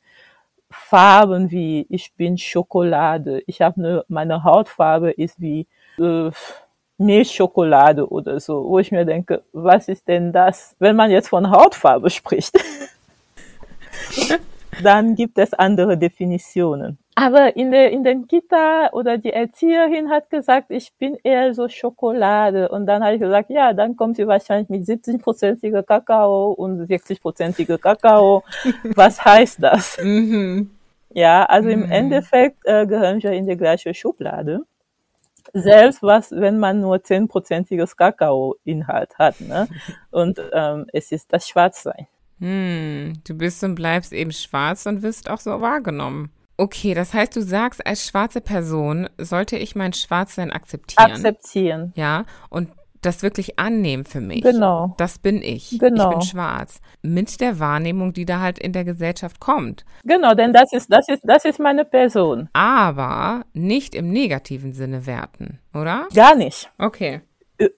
Farben wie ich bin Schokolade. Ich habe ne, meine Hautfarbe ist wie äh, Milchschokolade oder so, wo ich mir denke, was ist denn das, wenn man jetzt von Hautfarbe spricht? dann gibt es andere Definitionen. Aber in der, in den Kita oder die Erzieherin hat gesagt, ich bin eher so Schokolade. Und dann habe ich gesagt, ja, dann kommt sie wahrscheinlich mit 70-prozentiger Kakao und 60-prozentiger Kakao. Was heißt das? Mhm. Ja, also im mhm. Endeffekt äh, gehören wir in die gleiche Schublade. Selbst was, wenn man nur 10-prozentiges Kakao-Inhalt hat. Ne? Und ähm, es ist das Schwarzsein. Hm, du bist und bleibst eben schwarz und wirst auch so wahrgenommen. Okay, das heißt, du sagst, als schwarze Person sollte ich mein Schwarzsein akzeptieren. Akzeptieren. Ja, und das wirklich annehmen für mich. Genau. Das bin ich. Genau. Ich bin schwarz. Mit der Wahrnehmung, die da halt in der Gesellschaft kommt. Genau, denn das ist, das ist, das ist meine Person. Aber nicht im negativen Sinne werten, oder? Gar nicht. Okay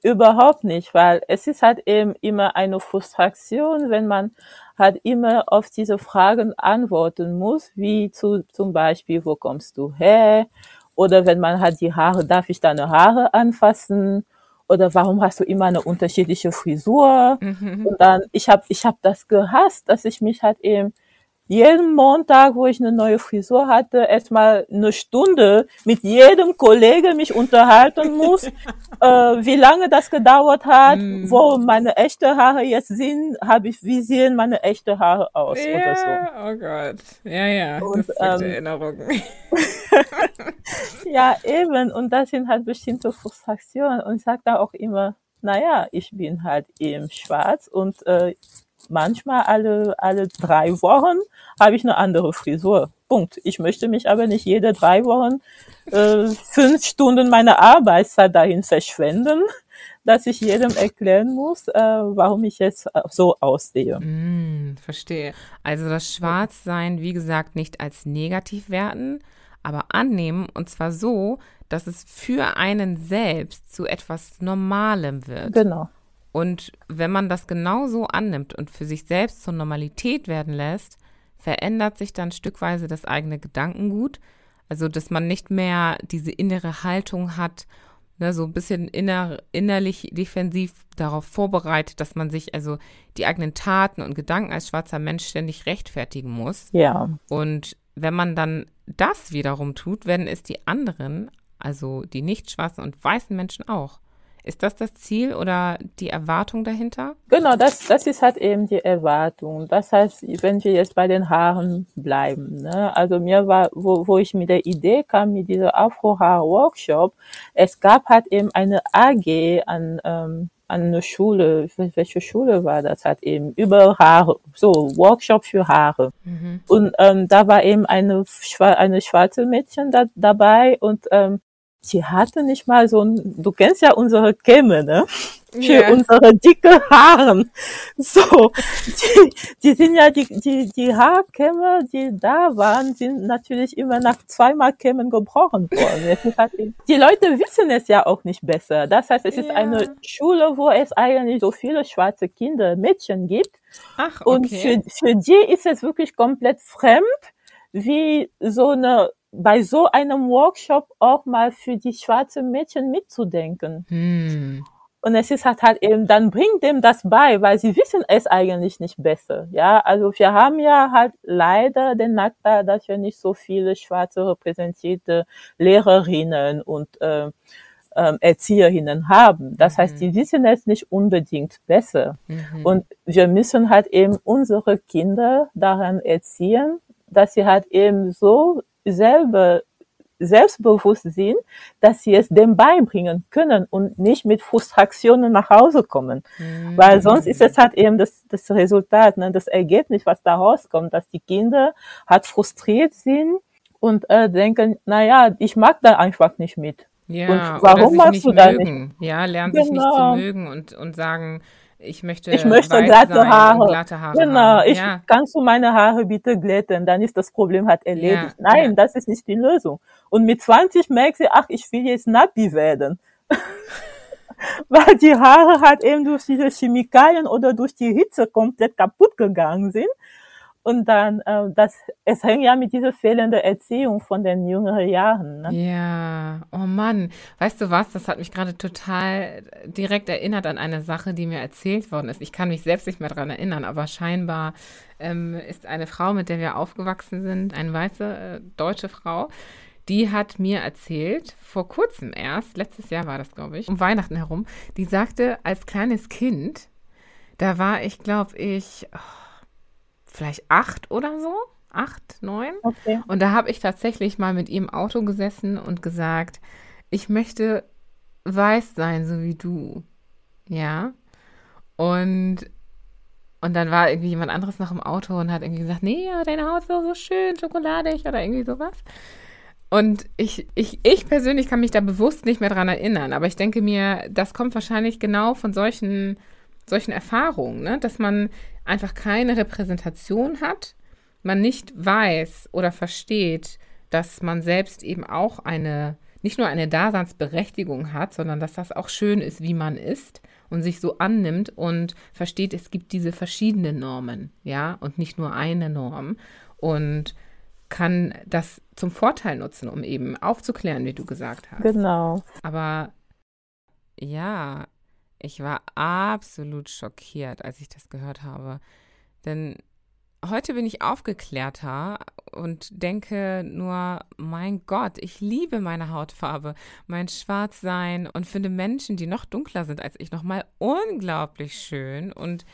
überhaupt nicht, weil es ist halt eben immer eine Frustration, wenn man halt immer auf diese Fragen antworten muss, wie zu, zum Beispiel, wo kommst du her? Oder wenn man halt die Haare, darf ich deine Haare anfassen? Oder warum hast du immer eine unterschiedliche Frisur? Mhm. Und dann, ich habe ich hab das gehasst, dass ich mich halt eben jeden Montag, wo ich eine neue Frisur hatte, erstmal eine Stunde mit jedem Kollegen mich unterhalten muss, äh, wie lange das gedauert hat, mm. wo meine echte Haare jetzt sind, habe ich, wie sehen meine echte Haare aus ja, oder so. Oh Gott, ja, ja, und, das ähm, Erinnerungen. ja, eben, und das sind halt bestimmte Frustrationen und ich sage da auch immer, naja, ich bin halt eben schwarz und äh, manchmal alle, alle drei Wochen habe ich eine andere Frisur. Punkt. Ich möchte mich aber nicht jede drei Wochen äh, fünf Stunden meiner Arbeitszeit dahin verschwenden, dass ich jedem erklären muss, äh, warum ich jetzt so aussehe. Mm, verstehe. Also das Schwarzsein, wie gesagt, nicht als negativ werten, aber annehmen und zwar so, dass es für einen selbst zu etwas Normalem wird. Genau. Und wenn man das genau so annimmt und für sich selbst zur Normalität werden lässt, verändert sich dann stückweise das eigene Gedankengut. Also, dass man nicht mehr diese innere Haltung hat, ne, so ein bisschen inner, innerlich defensiv darauf vorbereitet, dass man sich also die eigenen Taten und Gedanken als schwarzer Mensch ständig rechtfertigen muss. Ja. Und wenn man dann das wiederum tut, werden es die anderen, also die nicht schwarzen und weißen Menschen auch. Ist das das Ziel oder die Erwartung dahinter? Genau, das, das ist halt eben die Erwartung. Das heißt, wenn wir jetzt bei den Haaren bleiben, ne? also mir war, wo, wo ich mit der Idee kam, mit dieser Afro-Haar-Workshop, es gab halt eben eine AG an, ähm, an eine Schule, welche Schule war das halt eben, über Haare, so Workshop für Haare. Mhm. Und ähm, da war eben eine, eine schwarze Mädchen da, dabei und ähm, die hatte nicht mal so ein, du kennst ja unsere Kämme, ne? Für yeah. unsere dicke Haaren. So, die, die sind ja, die, die, die Haarkämme, die da waren, sind natürlich immer nach zweimal Kämmen gebrochen worden. Halt, die Leute wissen es ja auch nicht besser. Das heißt, es ist yeah. eine Schule, wo es eigentlich so viele schwarze Kinder, Mädchen gibt. Ach, okay. Und für, für die ist es wirklich komplett fremd, wie so eine bei so einem Workshop auch mal für die schwarzen Mädchen mitzudenken. Hm. Und es ist halt halt eben, dann bringt dem das bei, weil sie wissen es eigentlich nicht besser. Ja, also wir haben ja halt leider den Nachteil, dass wir nicht so viele schwarze repräsentierte Lehrerinnen und äh, äh, Erzieherinnen haben. Das mhm. heißt, die wissen es nicht unbedingt besser. Mhm. Und wir müssen halt eben unsere Kinder daran erziehen, dass sie halt eben so selber selbstbewusst sind, dass sie es dem beibringen können und nicht mit Frustrationen nach Hause kommen. Mhm. Weil sonst ist es halt eben das, das Resultat, ne, das Ergebnis, was da rauskommt, dass die Kinder halt frustriert sind und äh, denken, na ja, ich mag da einfach nicht mit. Ja, und warum magst du da nicht? Ja, lernen genau. sich nicht zu genau. mögen und, und sagen, ich möchte, ich möchte glatte Haare. glatte Haare. Genau, haben. ich ja. kannst du meine Haare bitte glätten, dann ist das Problem halt erledigt. Ja, Nein, ja. das ist nicht die Lösung. Und mit 20 merkst du, ach, ich will jetzt Nappy werden. Weil die Haare halt eben durch diese Chemikalien oder durch die Hitze komplett kaputt gegangen sind. Und dann, äh, das, es hängt ja mit dieser fehlenden Erziehung von den jüngeren Jahren. Ne? Ja, oh Mann. Weißt du was? Das hat mich gerade total direkt erinnert an eine Sache, die mir erzählt worden ist. Ich kann mich selbst nicht mehr daran erinnern, aber scheinbar ähm, ist eine Frau, mit der wir aufgewachsen sind, eine weiße äh, deutsche Frau, die hat mir erzählt, vor kurzem erst, letztes Jahr war das, glaube ich, um Weihnachten herum, die sagte, als kleines Kind, da war ich, glaube ich, oh, vielleicht acht oder so. Acht, neun. Okay. Und da habe ich tatsächlich mal mit ihm im Auto gesessen und gesagt, ich möchte weiß sein, so wie du. Ja. Und, und dann war irgendwie jemand anderes noch im Auto und hat irgendwie gesagt, nee, deine Haut ist so schön, schokoladig oder irgendwie sowas. Und ich, ich, ich persönlich kann mich da bewusst nicht mehr dran erinnern, aber ich denke mir, das kommt wahrscheinlich genau von solchen, solchen Erfahrungen, ne? dass man einfach keine Repräsentation hat, man nicht weiß oder versteht, dass man selbst eben auch eine, nicht nur eine Daseinsberechtigung hat, sondern dass das auch schön ist, wie man ist und sich so annimmt und versteht, es gibt diese verschiedenen Normen, ja, und nicht nur eine Norm und kann das zum Vorteil nutzen, um eben aufzuklären, wie du gesagt hast. Genau. Aber ja, ich war absolut schockiert, als ich das gehört habe. Denn heute bin ich aufgeklärter und denke nur, mein Gott, ich liebe meine Hautfarbe, mein Schwarzsein und finde Menschen, die noch dunkler sind als ich, nochmal unglaublich schön. Und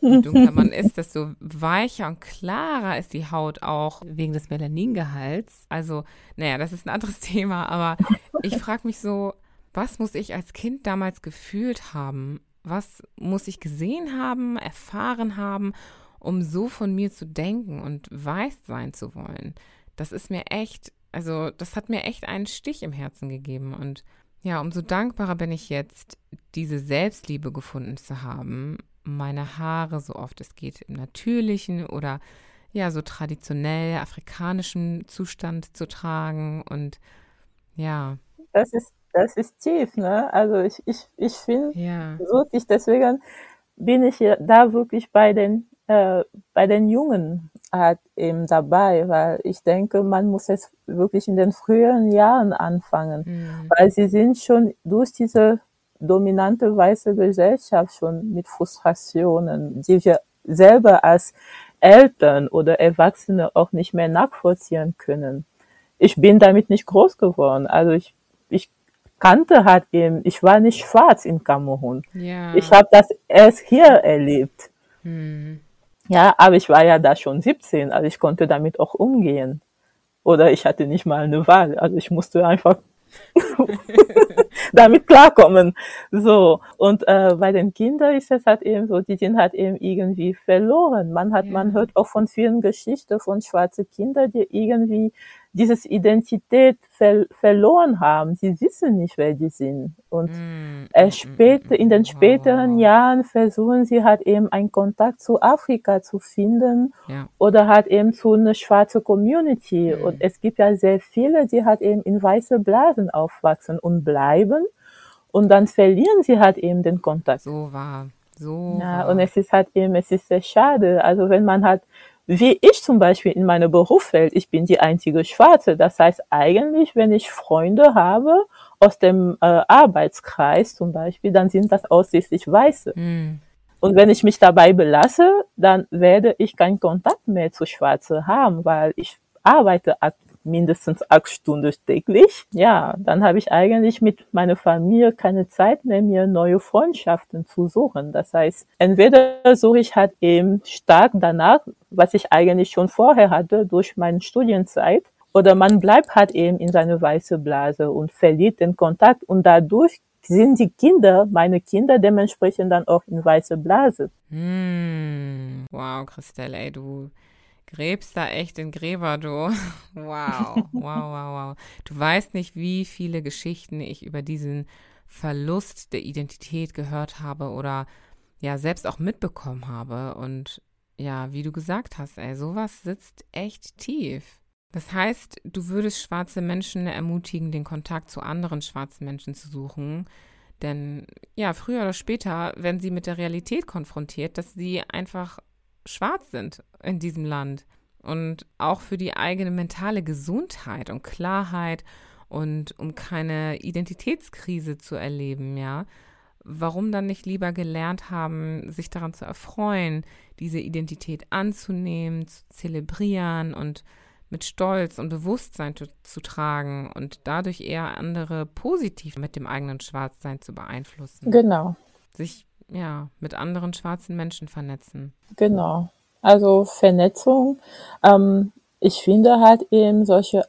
je dunkler man ist, desto weicher und klarer ist die Haut auch wegen des Melaningehalts. Also, naja, das ist ein anderes Thema, aber ich frage mich so, was muss ich als Kind damals gefühlt haben, was muss ich gesehen haben, erfahren haben, um so von mir zu denken und weiß sein zu wollen. Das ist mir echt, also das hat mir echt einen Stich im Herzen gegeben. Und ja, umso dankbarer bin ich jetzt, diese Selbstliebe gefunden zu haben, meine Haare so oft es geht im natürlichen oder ja, so traditionell afrikanischen Zustand zu tragen und ja. Das ist, das ist tief, ne? Also ich, ich, ich finde ja. wirklich, deswegen bin ich da wirklich bei den, äh, bei den Jungen halt eben dabei, weil ich denke, man muss es wirklich in den früheren Jahren anfangen, mhm. weil sie sind schon durch diese dominante weiße Gesellschaft schon mit Frustrationen, die wir selber als Eltern oder Erwachsene auch nicht mehr nachvollziehen können. Ich bin damit nicht groß geworden. Also ich kannte halt eben, ich war nicht schwarz in Kamerun. Ja. Ich habe das erst hier erlebt. Hm. Ja, aber ich war ja da schon 17, also ich konnte damit auch umgehen. Oder ich hatte nicht mal eine Wahl. Also ich musste einfach damit klarkommen. So. Und äh, bei den Kindern ist es halt eben so, die sind halt eben irgendwie verloren. Man hat, ja. man hört auch von vielen Geschichten von schwarzen Kindern, die irgendwie dieses Identität ver verloren haben. Sie wissen nicht, wer die sind. Und mm, äh, spät, in den späteren wow. Jahren versuchen sie halt eben einen Kontakt zu Afrika zu finden ja. oder halt eben zu einer schwarzen Community. Mm. Und es gibt ja sehr viele, die halt eben in weiße Blasen aufwachsen und bleiben. Und dann verlieren sie halt eben den Kontakt. So war. So. Ja, war. und es ist halt eben, es ist sehr schade. Also wenn man halt wie ich zum Beispiel in meiner Berufswelt, ich bin die einzige Schwarze. Das heißt eigentlich, wenn ich Freunde habe aus dem äh, Arbeitskreis zum Beispiel, dann sind das ausschließlich Weiße. Mm. Und wenn ich mich dabei belasse, dann werde ich keinen Kontakt mehr zu Schwarze haben, weil ich arbeite mindestens acht Stunden täglich. Ja, dann habe ich eigentlich mit meiner Familie keine Zeit mehr, mir neue Freundschaften zu suchen. Das heißt, entweder suche ich halt eben stark danach, was ich eigentlich schon vorher hatte durch meine Studienzeit, oder man bleibt halt eben in seine weiße Blase und verliert den Kontakt und dadurch sind die Kinder, meine Kinder dementsprechend dann auch in weiße Blase. Mm. Wow, Christelle, ey, du gräbst da echt in Gräber, du. Wow, wow, wow, wow. Du weißt nicht, wie viele Geschichten ich über diesen Verlust der Identität gehört habe oder ja selbst auch mitbekommen habe. Und ja, wie du gesagt hast, ey, sowas sitzt echt tief. Das heißt, du würdest schwarze Menschen ermutigen, den Kontakt zu anderen schwarzen Menschen zu suchen. Denn ja, früher oder später werden sie mit der Realität konfrontiert, dass sie einfach schwarz sind in diesem Land. Und auch für die eigene mentale Gesundheit und Klarheit und um keine Identitätskrise zu erleben, ja. Warum dann nicht lieber gelernt haben, sich daran zu erfreuen, diese Identität anzunehmen, zu zelebrieren und mit Stolz und Bewusstsein zu, zu, tragen und dadurch eher andere positiv mit dem eigenen Schwarzsein zu beeinflussen. Genau. Sich ja, mit anderen schwarzen Menschen vernetzen. Genau. Also Vernetzung. Ähm, ich finde halt eben solche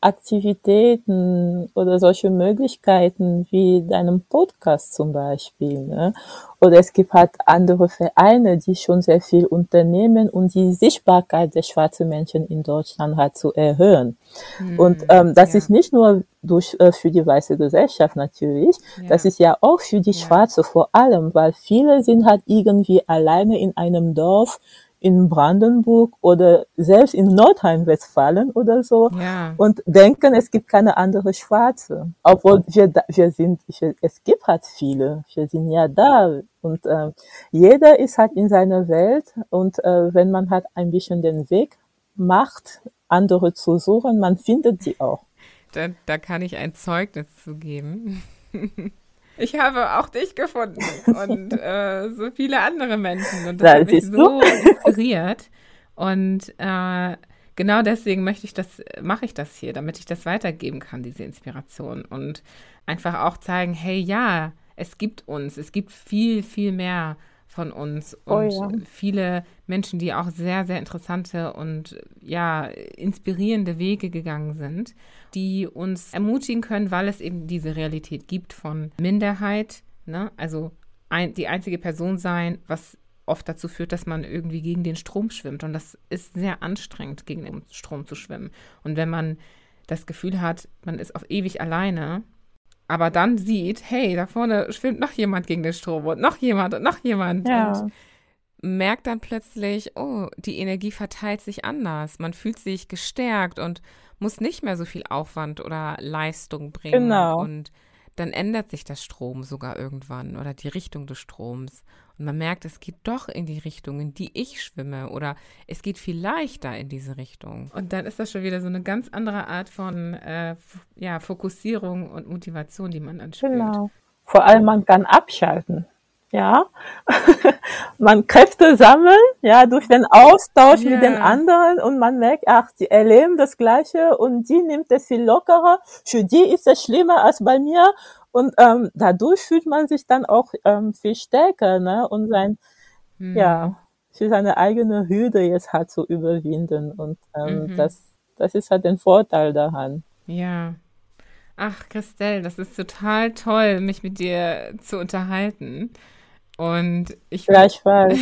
Aktivitäten oder solche Möglichkeiten wie deinem Podcast zum Beispiel. Ne? Oder es gibt halt andere Vereine, die schon sehr viel unternehmen, um die Sichtbarkeit der schwarzen Menschen in Deutschland halt zu erhöhen. Mhm, Und ähm, das ja. ist nicht nur durch äh, für die weiße Gesellschaft natürlich, ja. das ist ja auch für die ja. Schwarze vor allem, weil viele sind halt irgendwie alleine in einem Dorf in Brandenburg oder selbst in Nordrhein-Westfalen oder so ja. und denken, es gibt keine andere Schwarze. Obwohl wir, wir sind, es gibt halt viele, wir sind ja da und äh, jeder ist halt in seiner Welt und äh, wenn man halt ein bisschen den Weg macht, andere zu suchen, man findet sie auch. Da, da kann ich ein Zeugnis zu geben. Ich habe auch dich gefunden und äh, so viele andere Menschen. Und das, das hat mich so inspiriert. Und äh, genau deswegen möchte ich das, mache ich das hier, damit ich das weitergeben kann, diese Inspiration. Und einfach auch zeigen, hey ja, es gibt uns, es gibt viel, viel mehr von uns oh und oh ja. viele Menschen, die auch sehr, sehr interessante und ja, inspirierende Wege gegangen sind, die uns ermutigen können, weil es eben diese Realität gibt von Minderheit, ne? also ein, die einzige Person sein, was oft dazu führt, dass man irgendwie gegen den Strom schwimmt. Und das ist sehr anstrengend, gegen den Strom zu schwimmen. Und wenn man das Gefühl hat, man ist auf ewig alleine, aber dann sieht, hey, da vorne schwimmt noch jemand gegen den Strom und noch jemand und noch jemand. Ja. Und merkt dann plötzlich, oh, die Energie verteilt sich anders. Man fühlt sich gestärkt und muss nicht mehr so viel Aufwand oder Leistung bringen. Genau. Und dann ändert sich der Strom sogar irgendwann oder die Richtung des Stroms. Und man merkt, es geht doch in die Richtung, in die ich schwimme oder es geht viel leichter in diese Richtung. Und dann ist das schon wieder so eine ganz andere Art von äh, ja, Fokussierung und Motivation, die man dann spürt. Genau. Vor allem man kann abschalten ja, man Kräfte sammeln, ja, durch den Austausch yeah. mit den anderen und man merkt, ach, die erleben das Gleiche und die nimmt es viel lockerer. Für die ist es schlimmer als bei mir und ähm, dadurch fühlt man sich dann auch ähm, viel stärker, ne, und sein, mhm. ja, für seine eigene Hürde jetzt halt zu überwinden und ähm, mhm. das, das ist halt den Vorteil daran. Ja. Ach, Christelle, das ist total toll, mich mit dir zu unterhalten. Und ich, Gleichfalls.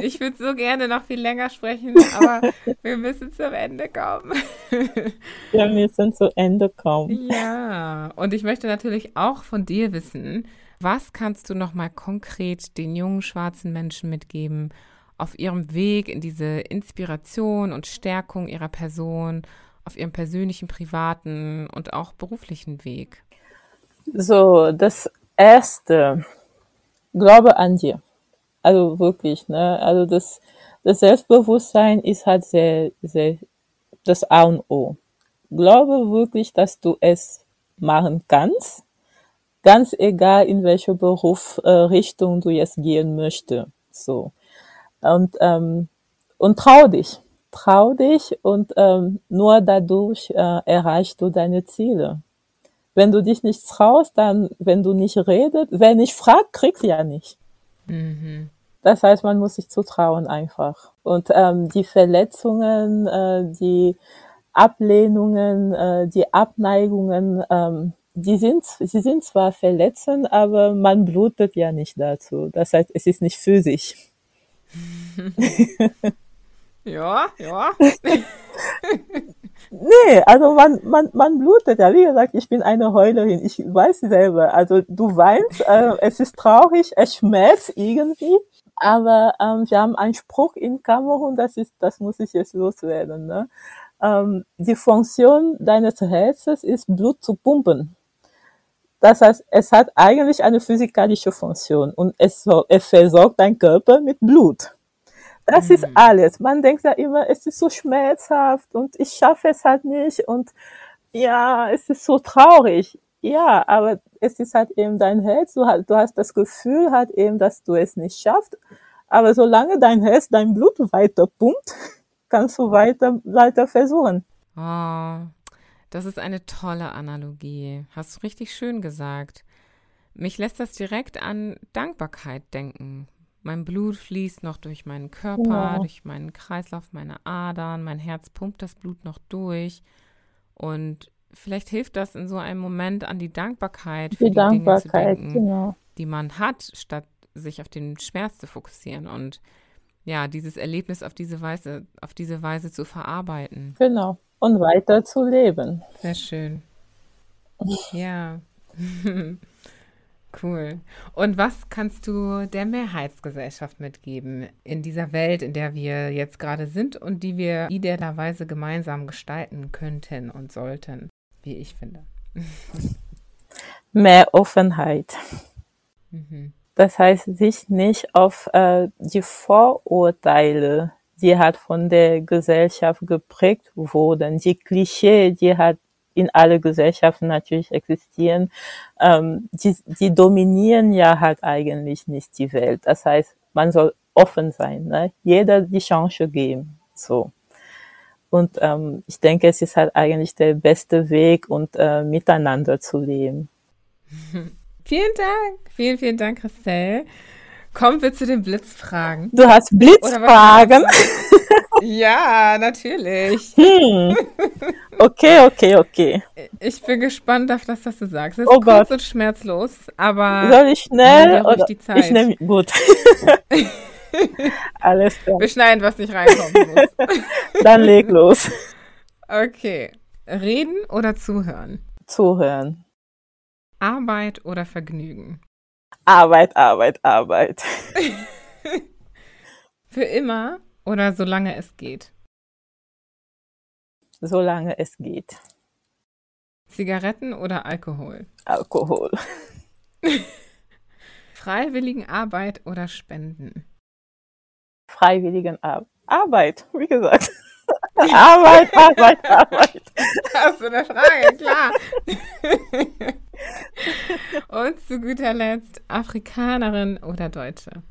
ich würde so gerne noch viel länger sprechen, aber wir müssen zum Ende kommen. wir müssen zu Ende kommen. Ja, und ich möchte natürlich auch von dir wissen, was kannst du noch mal konkret den jungen schwarzen Menschen mitgeben auf ihrem Weg in diese Inspiration und Stärkung ihrer Person, auf ihrem persönlichen, privaten und auch beruflichen Weg? So, das erste glaube an dir. Also wirklich, ne? Also das, das Selbstbewusstsein ist halt sehr, sehr das A und O. Glaube wirklich, dass du es machen kannst. Ganz egal, in welche Berufsrichtung äh, du jetzt gehen möchtest. So. Und, ähm, und trau dich. Trau dich und ähm, nur dadurch äh, erreichst du deine Ziele. Wenn du dich nicht traust, dann, wenn du nicht redest, wer nicht fragt, kriegst ja nicht. Mhm. Das heißt, man muss sich zutrauen einfach. Und ähm, die Verletzungen, äh, die Ablehnungen, äh, die Abneigungen, ähm, die sind, sie sind zwar verletzend, aber man blutet ja nicht dazu. Das heißt, es ist nicht physisch. ja, ja. Nee, also man, man, man blutet ja. Wie gesagt, ich bin eine Heulerin. Ich weiß selber. Also du weinst, äh, es ist traurig, es schmerzt irgendwie. Aber ähm, wir haben einen Spruch in Kamerun, das ist, das muss ich jetzt loswerden. Ne? Ähm, die Funktion deines Herzens ist Blut zu pumpen. Das heißt, es hat eigentlich eine physikalische Funktion und es, es versorgt dein Körper mit Blut. Das mhm. ist alles. Man denkt ja immer, es ist so schmerzhaft und ich schaffe es halt nicht und ja, es ist so traurig. Ja, aber es ist halt eben dein Herz. Du, hast, du hast das Gefühl halt eben, dass du es nicht schaffst. Aber solange dein Herz dein Blut weiter pumpt, kannst du weiter, weiter versuchen. Oh, das ist eine tolle Analogie. Hast du richtig schön gesagt. Mich lässt das direkt an Dankbarkeit denken. Mein Blut fließt noch durch meinen Körper, genau. durch meinen Kreislauf, meine Adern, mein Herz pumpt das Blut noch durch. Und vielleicht hilft das in so einem Moment an die Dankbarkeit für die, die Dankbarkeit, Dinge zu denken, genau. die man hat, statt sich auf den Schmerz zu fokussieren und ja, dieses Erlebnis auf diese Weise, auf diese Weise zu verarbeiten. Genau. Und weiter zu leben. Sehr schön. Ja. Cool. Und was kannst du der Mehrheitsgesellschaft mitgeben in dieser Welt, in der wir jetzt gerade sind und die wir idealerweise gemeinsam gestalten könnten und sollten, wie ich finde? Mehr Offenheit. Mhm. Das heißt, sich nicht auf äh, die Vorurteile, die halt von der Gesellschaft geprägt wurden, die Klischee, die halt in alle Gesellschaften natürlich existieren, ähm, die, die dominieren ja halt eigentlich nicht die Welt. Das heißt, man soll offen sein, ne? jeder die Chance geben, so. Und ähm, ich denke, es ist halt eigentlich der beste Weg und äh, miteinander zu leben. Vielen Dank, vielen, vielen Dank, Christelle. Kommen wir zu den Blitzfragen. Du hast Blitzfragen. Ja, natürlich. Hm. Okay, okay, okay. Ich bin gespannt auf das, was du sagst. Es ist Oh kurz Gott. und schmerzlos, aber Soll ich schnell ruhig oder die Zeit. ich nehme gut. Alles klar. wir schneiden, was nicht reinkommen muss. Dann leg los. Okay. Reden oder zuhören? Zuhören. Arbeit oder Vergnügen? Arbeit, Arbeit, Arbeit. Für immer oder solange es geht? Solange es geht. Zigaretten oder Alkohol? Alkohol. Freiwilligen Arbeit oder Spenden? Freiwilligen Ar Arbeit, wie gesagt. Arbeit, Arbeit, Arbeit. Hast du eine Frage? Klar. Und zu guter Letzt, Afrikanerin oder Deutsche?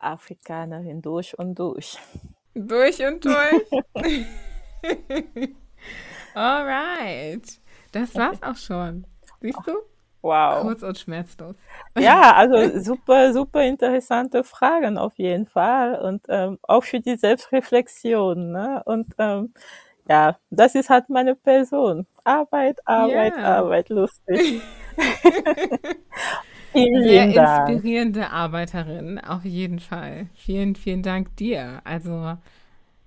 Afrikanerin durch und durch. Durch und durch. Alright. Das war's auch schon. Siehst du? Wow. Kurz und schmerzlos. Ja, also super, super interessante Fragen auf jeden Fall und ähm, auch für die Selbstreflexion. Ne? Und ähm, ja, das ist halt meine Person. Arbeit, Arbeit, Ja. Arbeit, lustig. Vielen Sehr Dank. inspirierende Arbeiterin, auf jeden Fall. Vielen, vielen Dank dir. Also,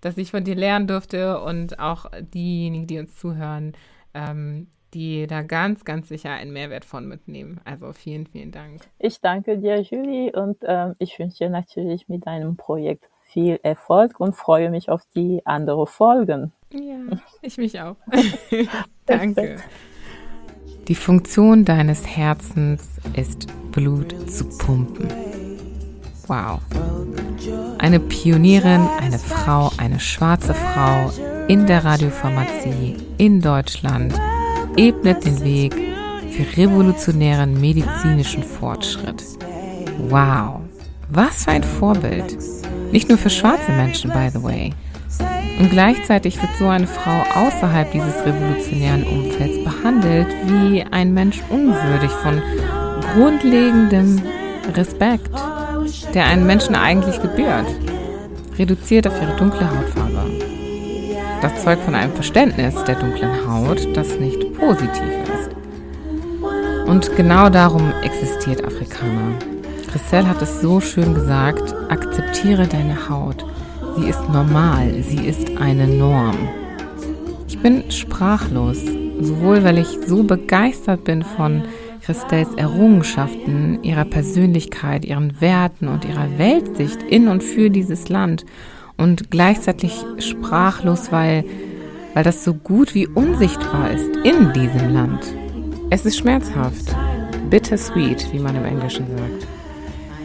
dass ich von dir lernen durfte und auch diejenigen, die uns zuhören, ähm, die da ganz, ganz sicher einen Mehrwert von mitnehmen. Also vielen, vielen Dank. Ich danke dir, Julie, und ähm, ich wünsche dir natürlich mit deinem Projekt viel Erfolg und freue mich auf die anderen Folgen. Ja, ich mich auch. Danke. Die Funktion deines Herzens ist, Blut zu pumpen. Wow. Eine Pionierin, eine Frau, eine schwarze Frau in der Radiopharmazie in Deutschland ebnet den Weg für revolutionären medizinischen Fortschritt. Wow. Was für ein Vorbild. Nicht nur für schwarze Menschen, by the way. Und gleichzeitig wird so eine Frau außerhalb dieses revolutionären Umfelds behandelt wie ein Mensch unwürdig von grundlegendem Respekt, der einem Menschen eigentlich gebührt, reduziert auf ihre dunkle Hautfarbe. Das zeugt von einem Verständnis der dunklen Haut, das nicht positiv ist. Und genau darum existiert Afrikaner. Christelle hat es so schön gesagt, akzeptiere deine Haut. Sie ist normal, sie ist eine Norm. Ich bin sprachlos, sowohl weil ich so begeistert bin von Christelles Errungenschaften, ihrer Persönlichkeit, ihren Werten und ihrer Weltsicht in und für dieses Land und gleichzeitig sprachlos, weil, weil das so gut wie unsichtbar ist in diesem Land. Es ist schmerzhaft, bittersweet, wie man im Englischen sagt.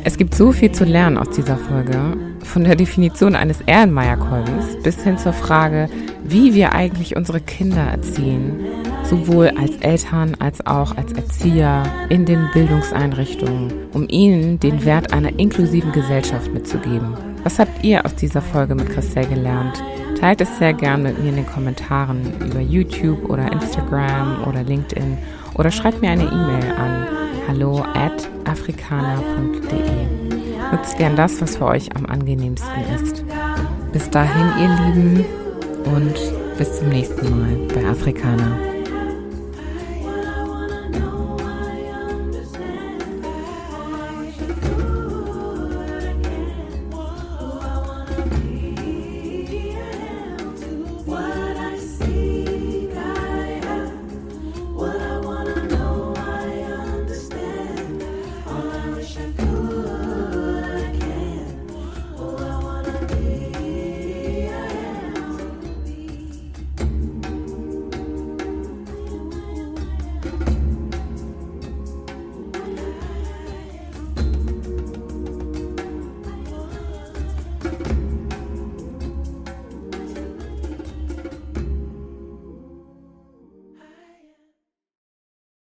Es gibt so viel zu lernen aus dieser Folge, von der Definition eines Ehrenmeierkolbens bis hin zur Frage, wie wir eigentlich unsere Kinder erziehen, sowohl als Eltern als auch als Erzieher in den Bildungseinrichtungen, um ihnen den Wert einer inklusiven Gesellschaft mitzugeben. Was habt ihr aus dieser Folge mit Christelle gelernt? Teilt es sehr gern mit mir in den Kommentaren über YouTube oder Instagram oder LinkedIn oder schreibt mir eine E-Mail an hallo at afrikaner.de. Nutzt gern das, was für euch am angenehmsten ist. Bis dahin, ihr Lieben, und bis zum nächsten Mal bei Afrikaner.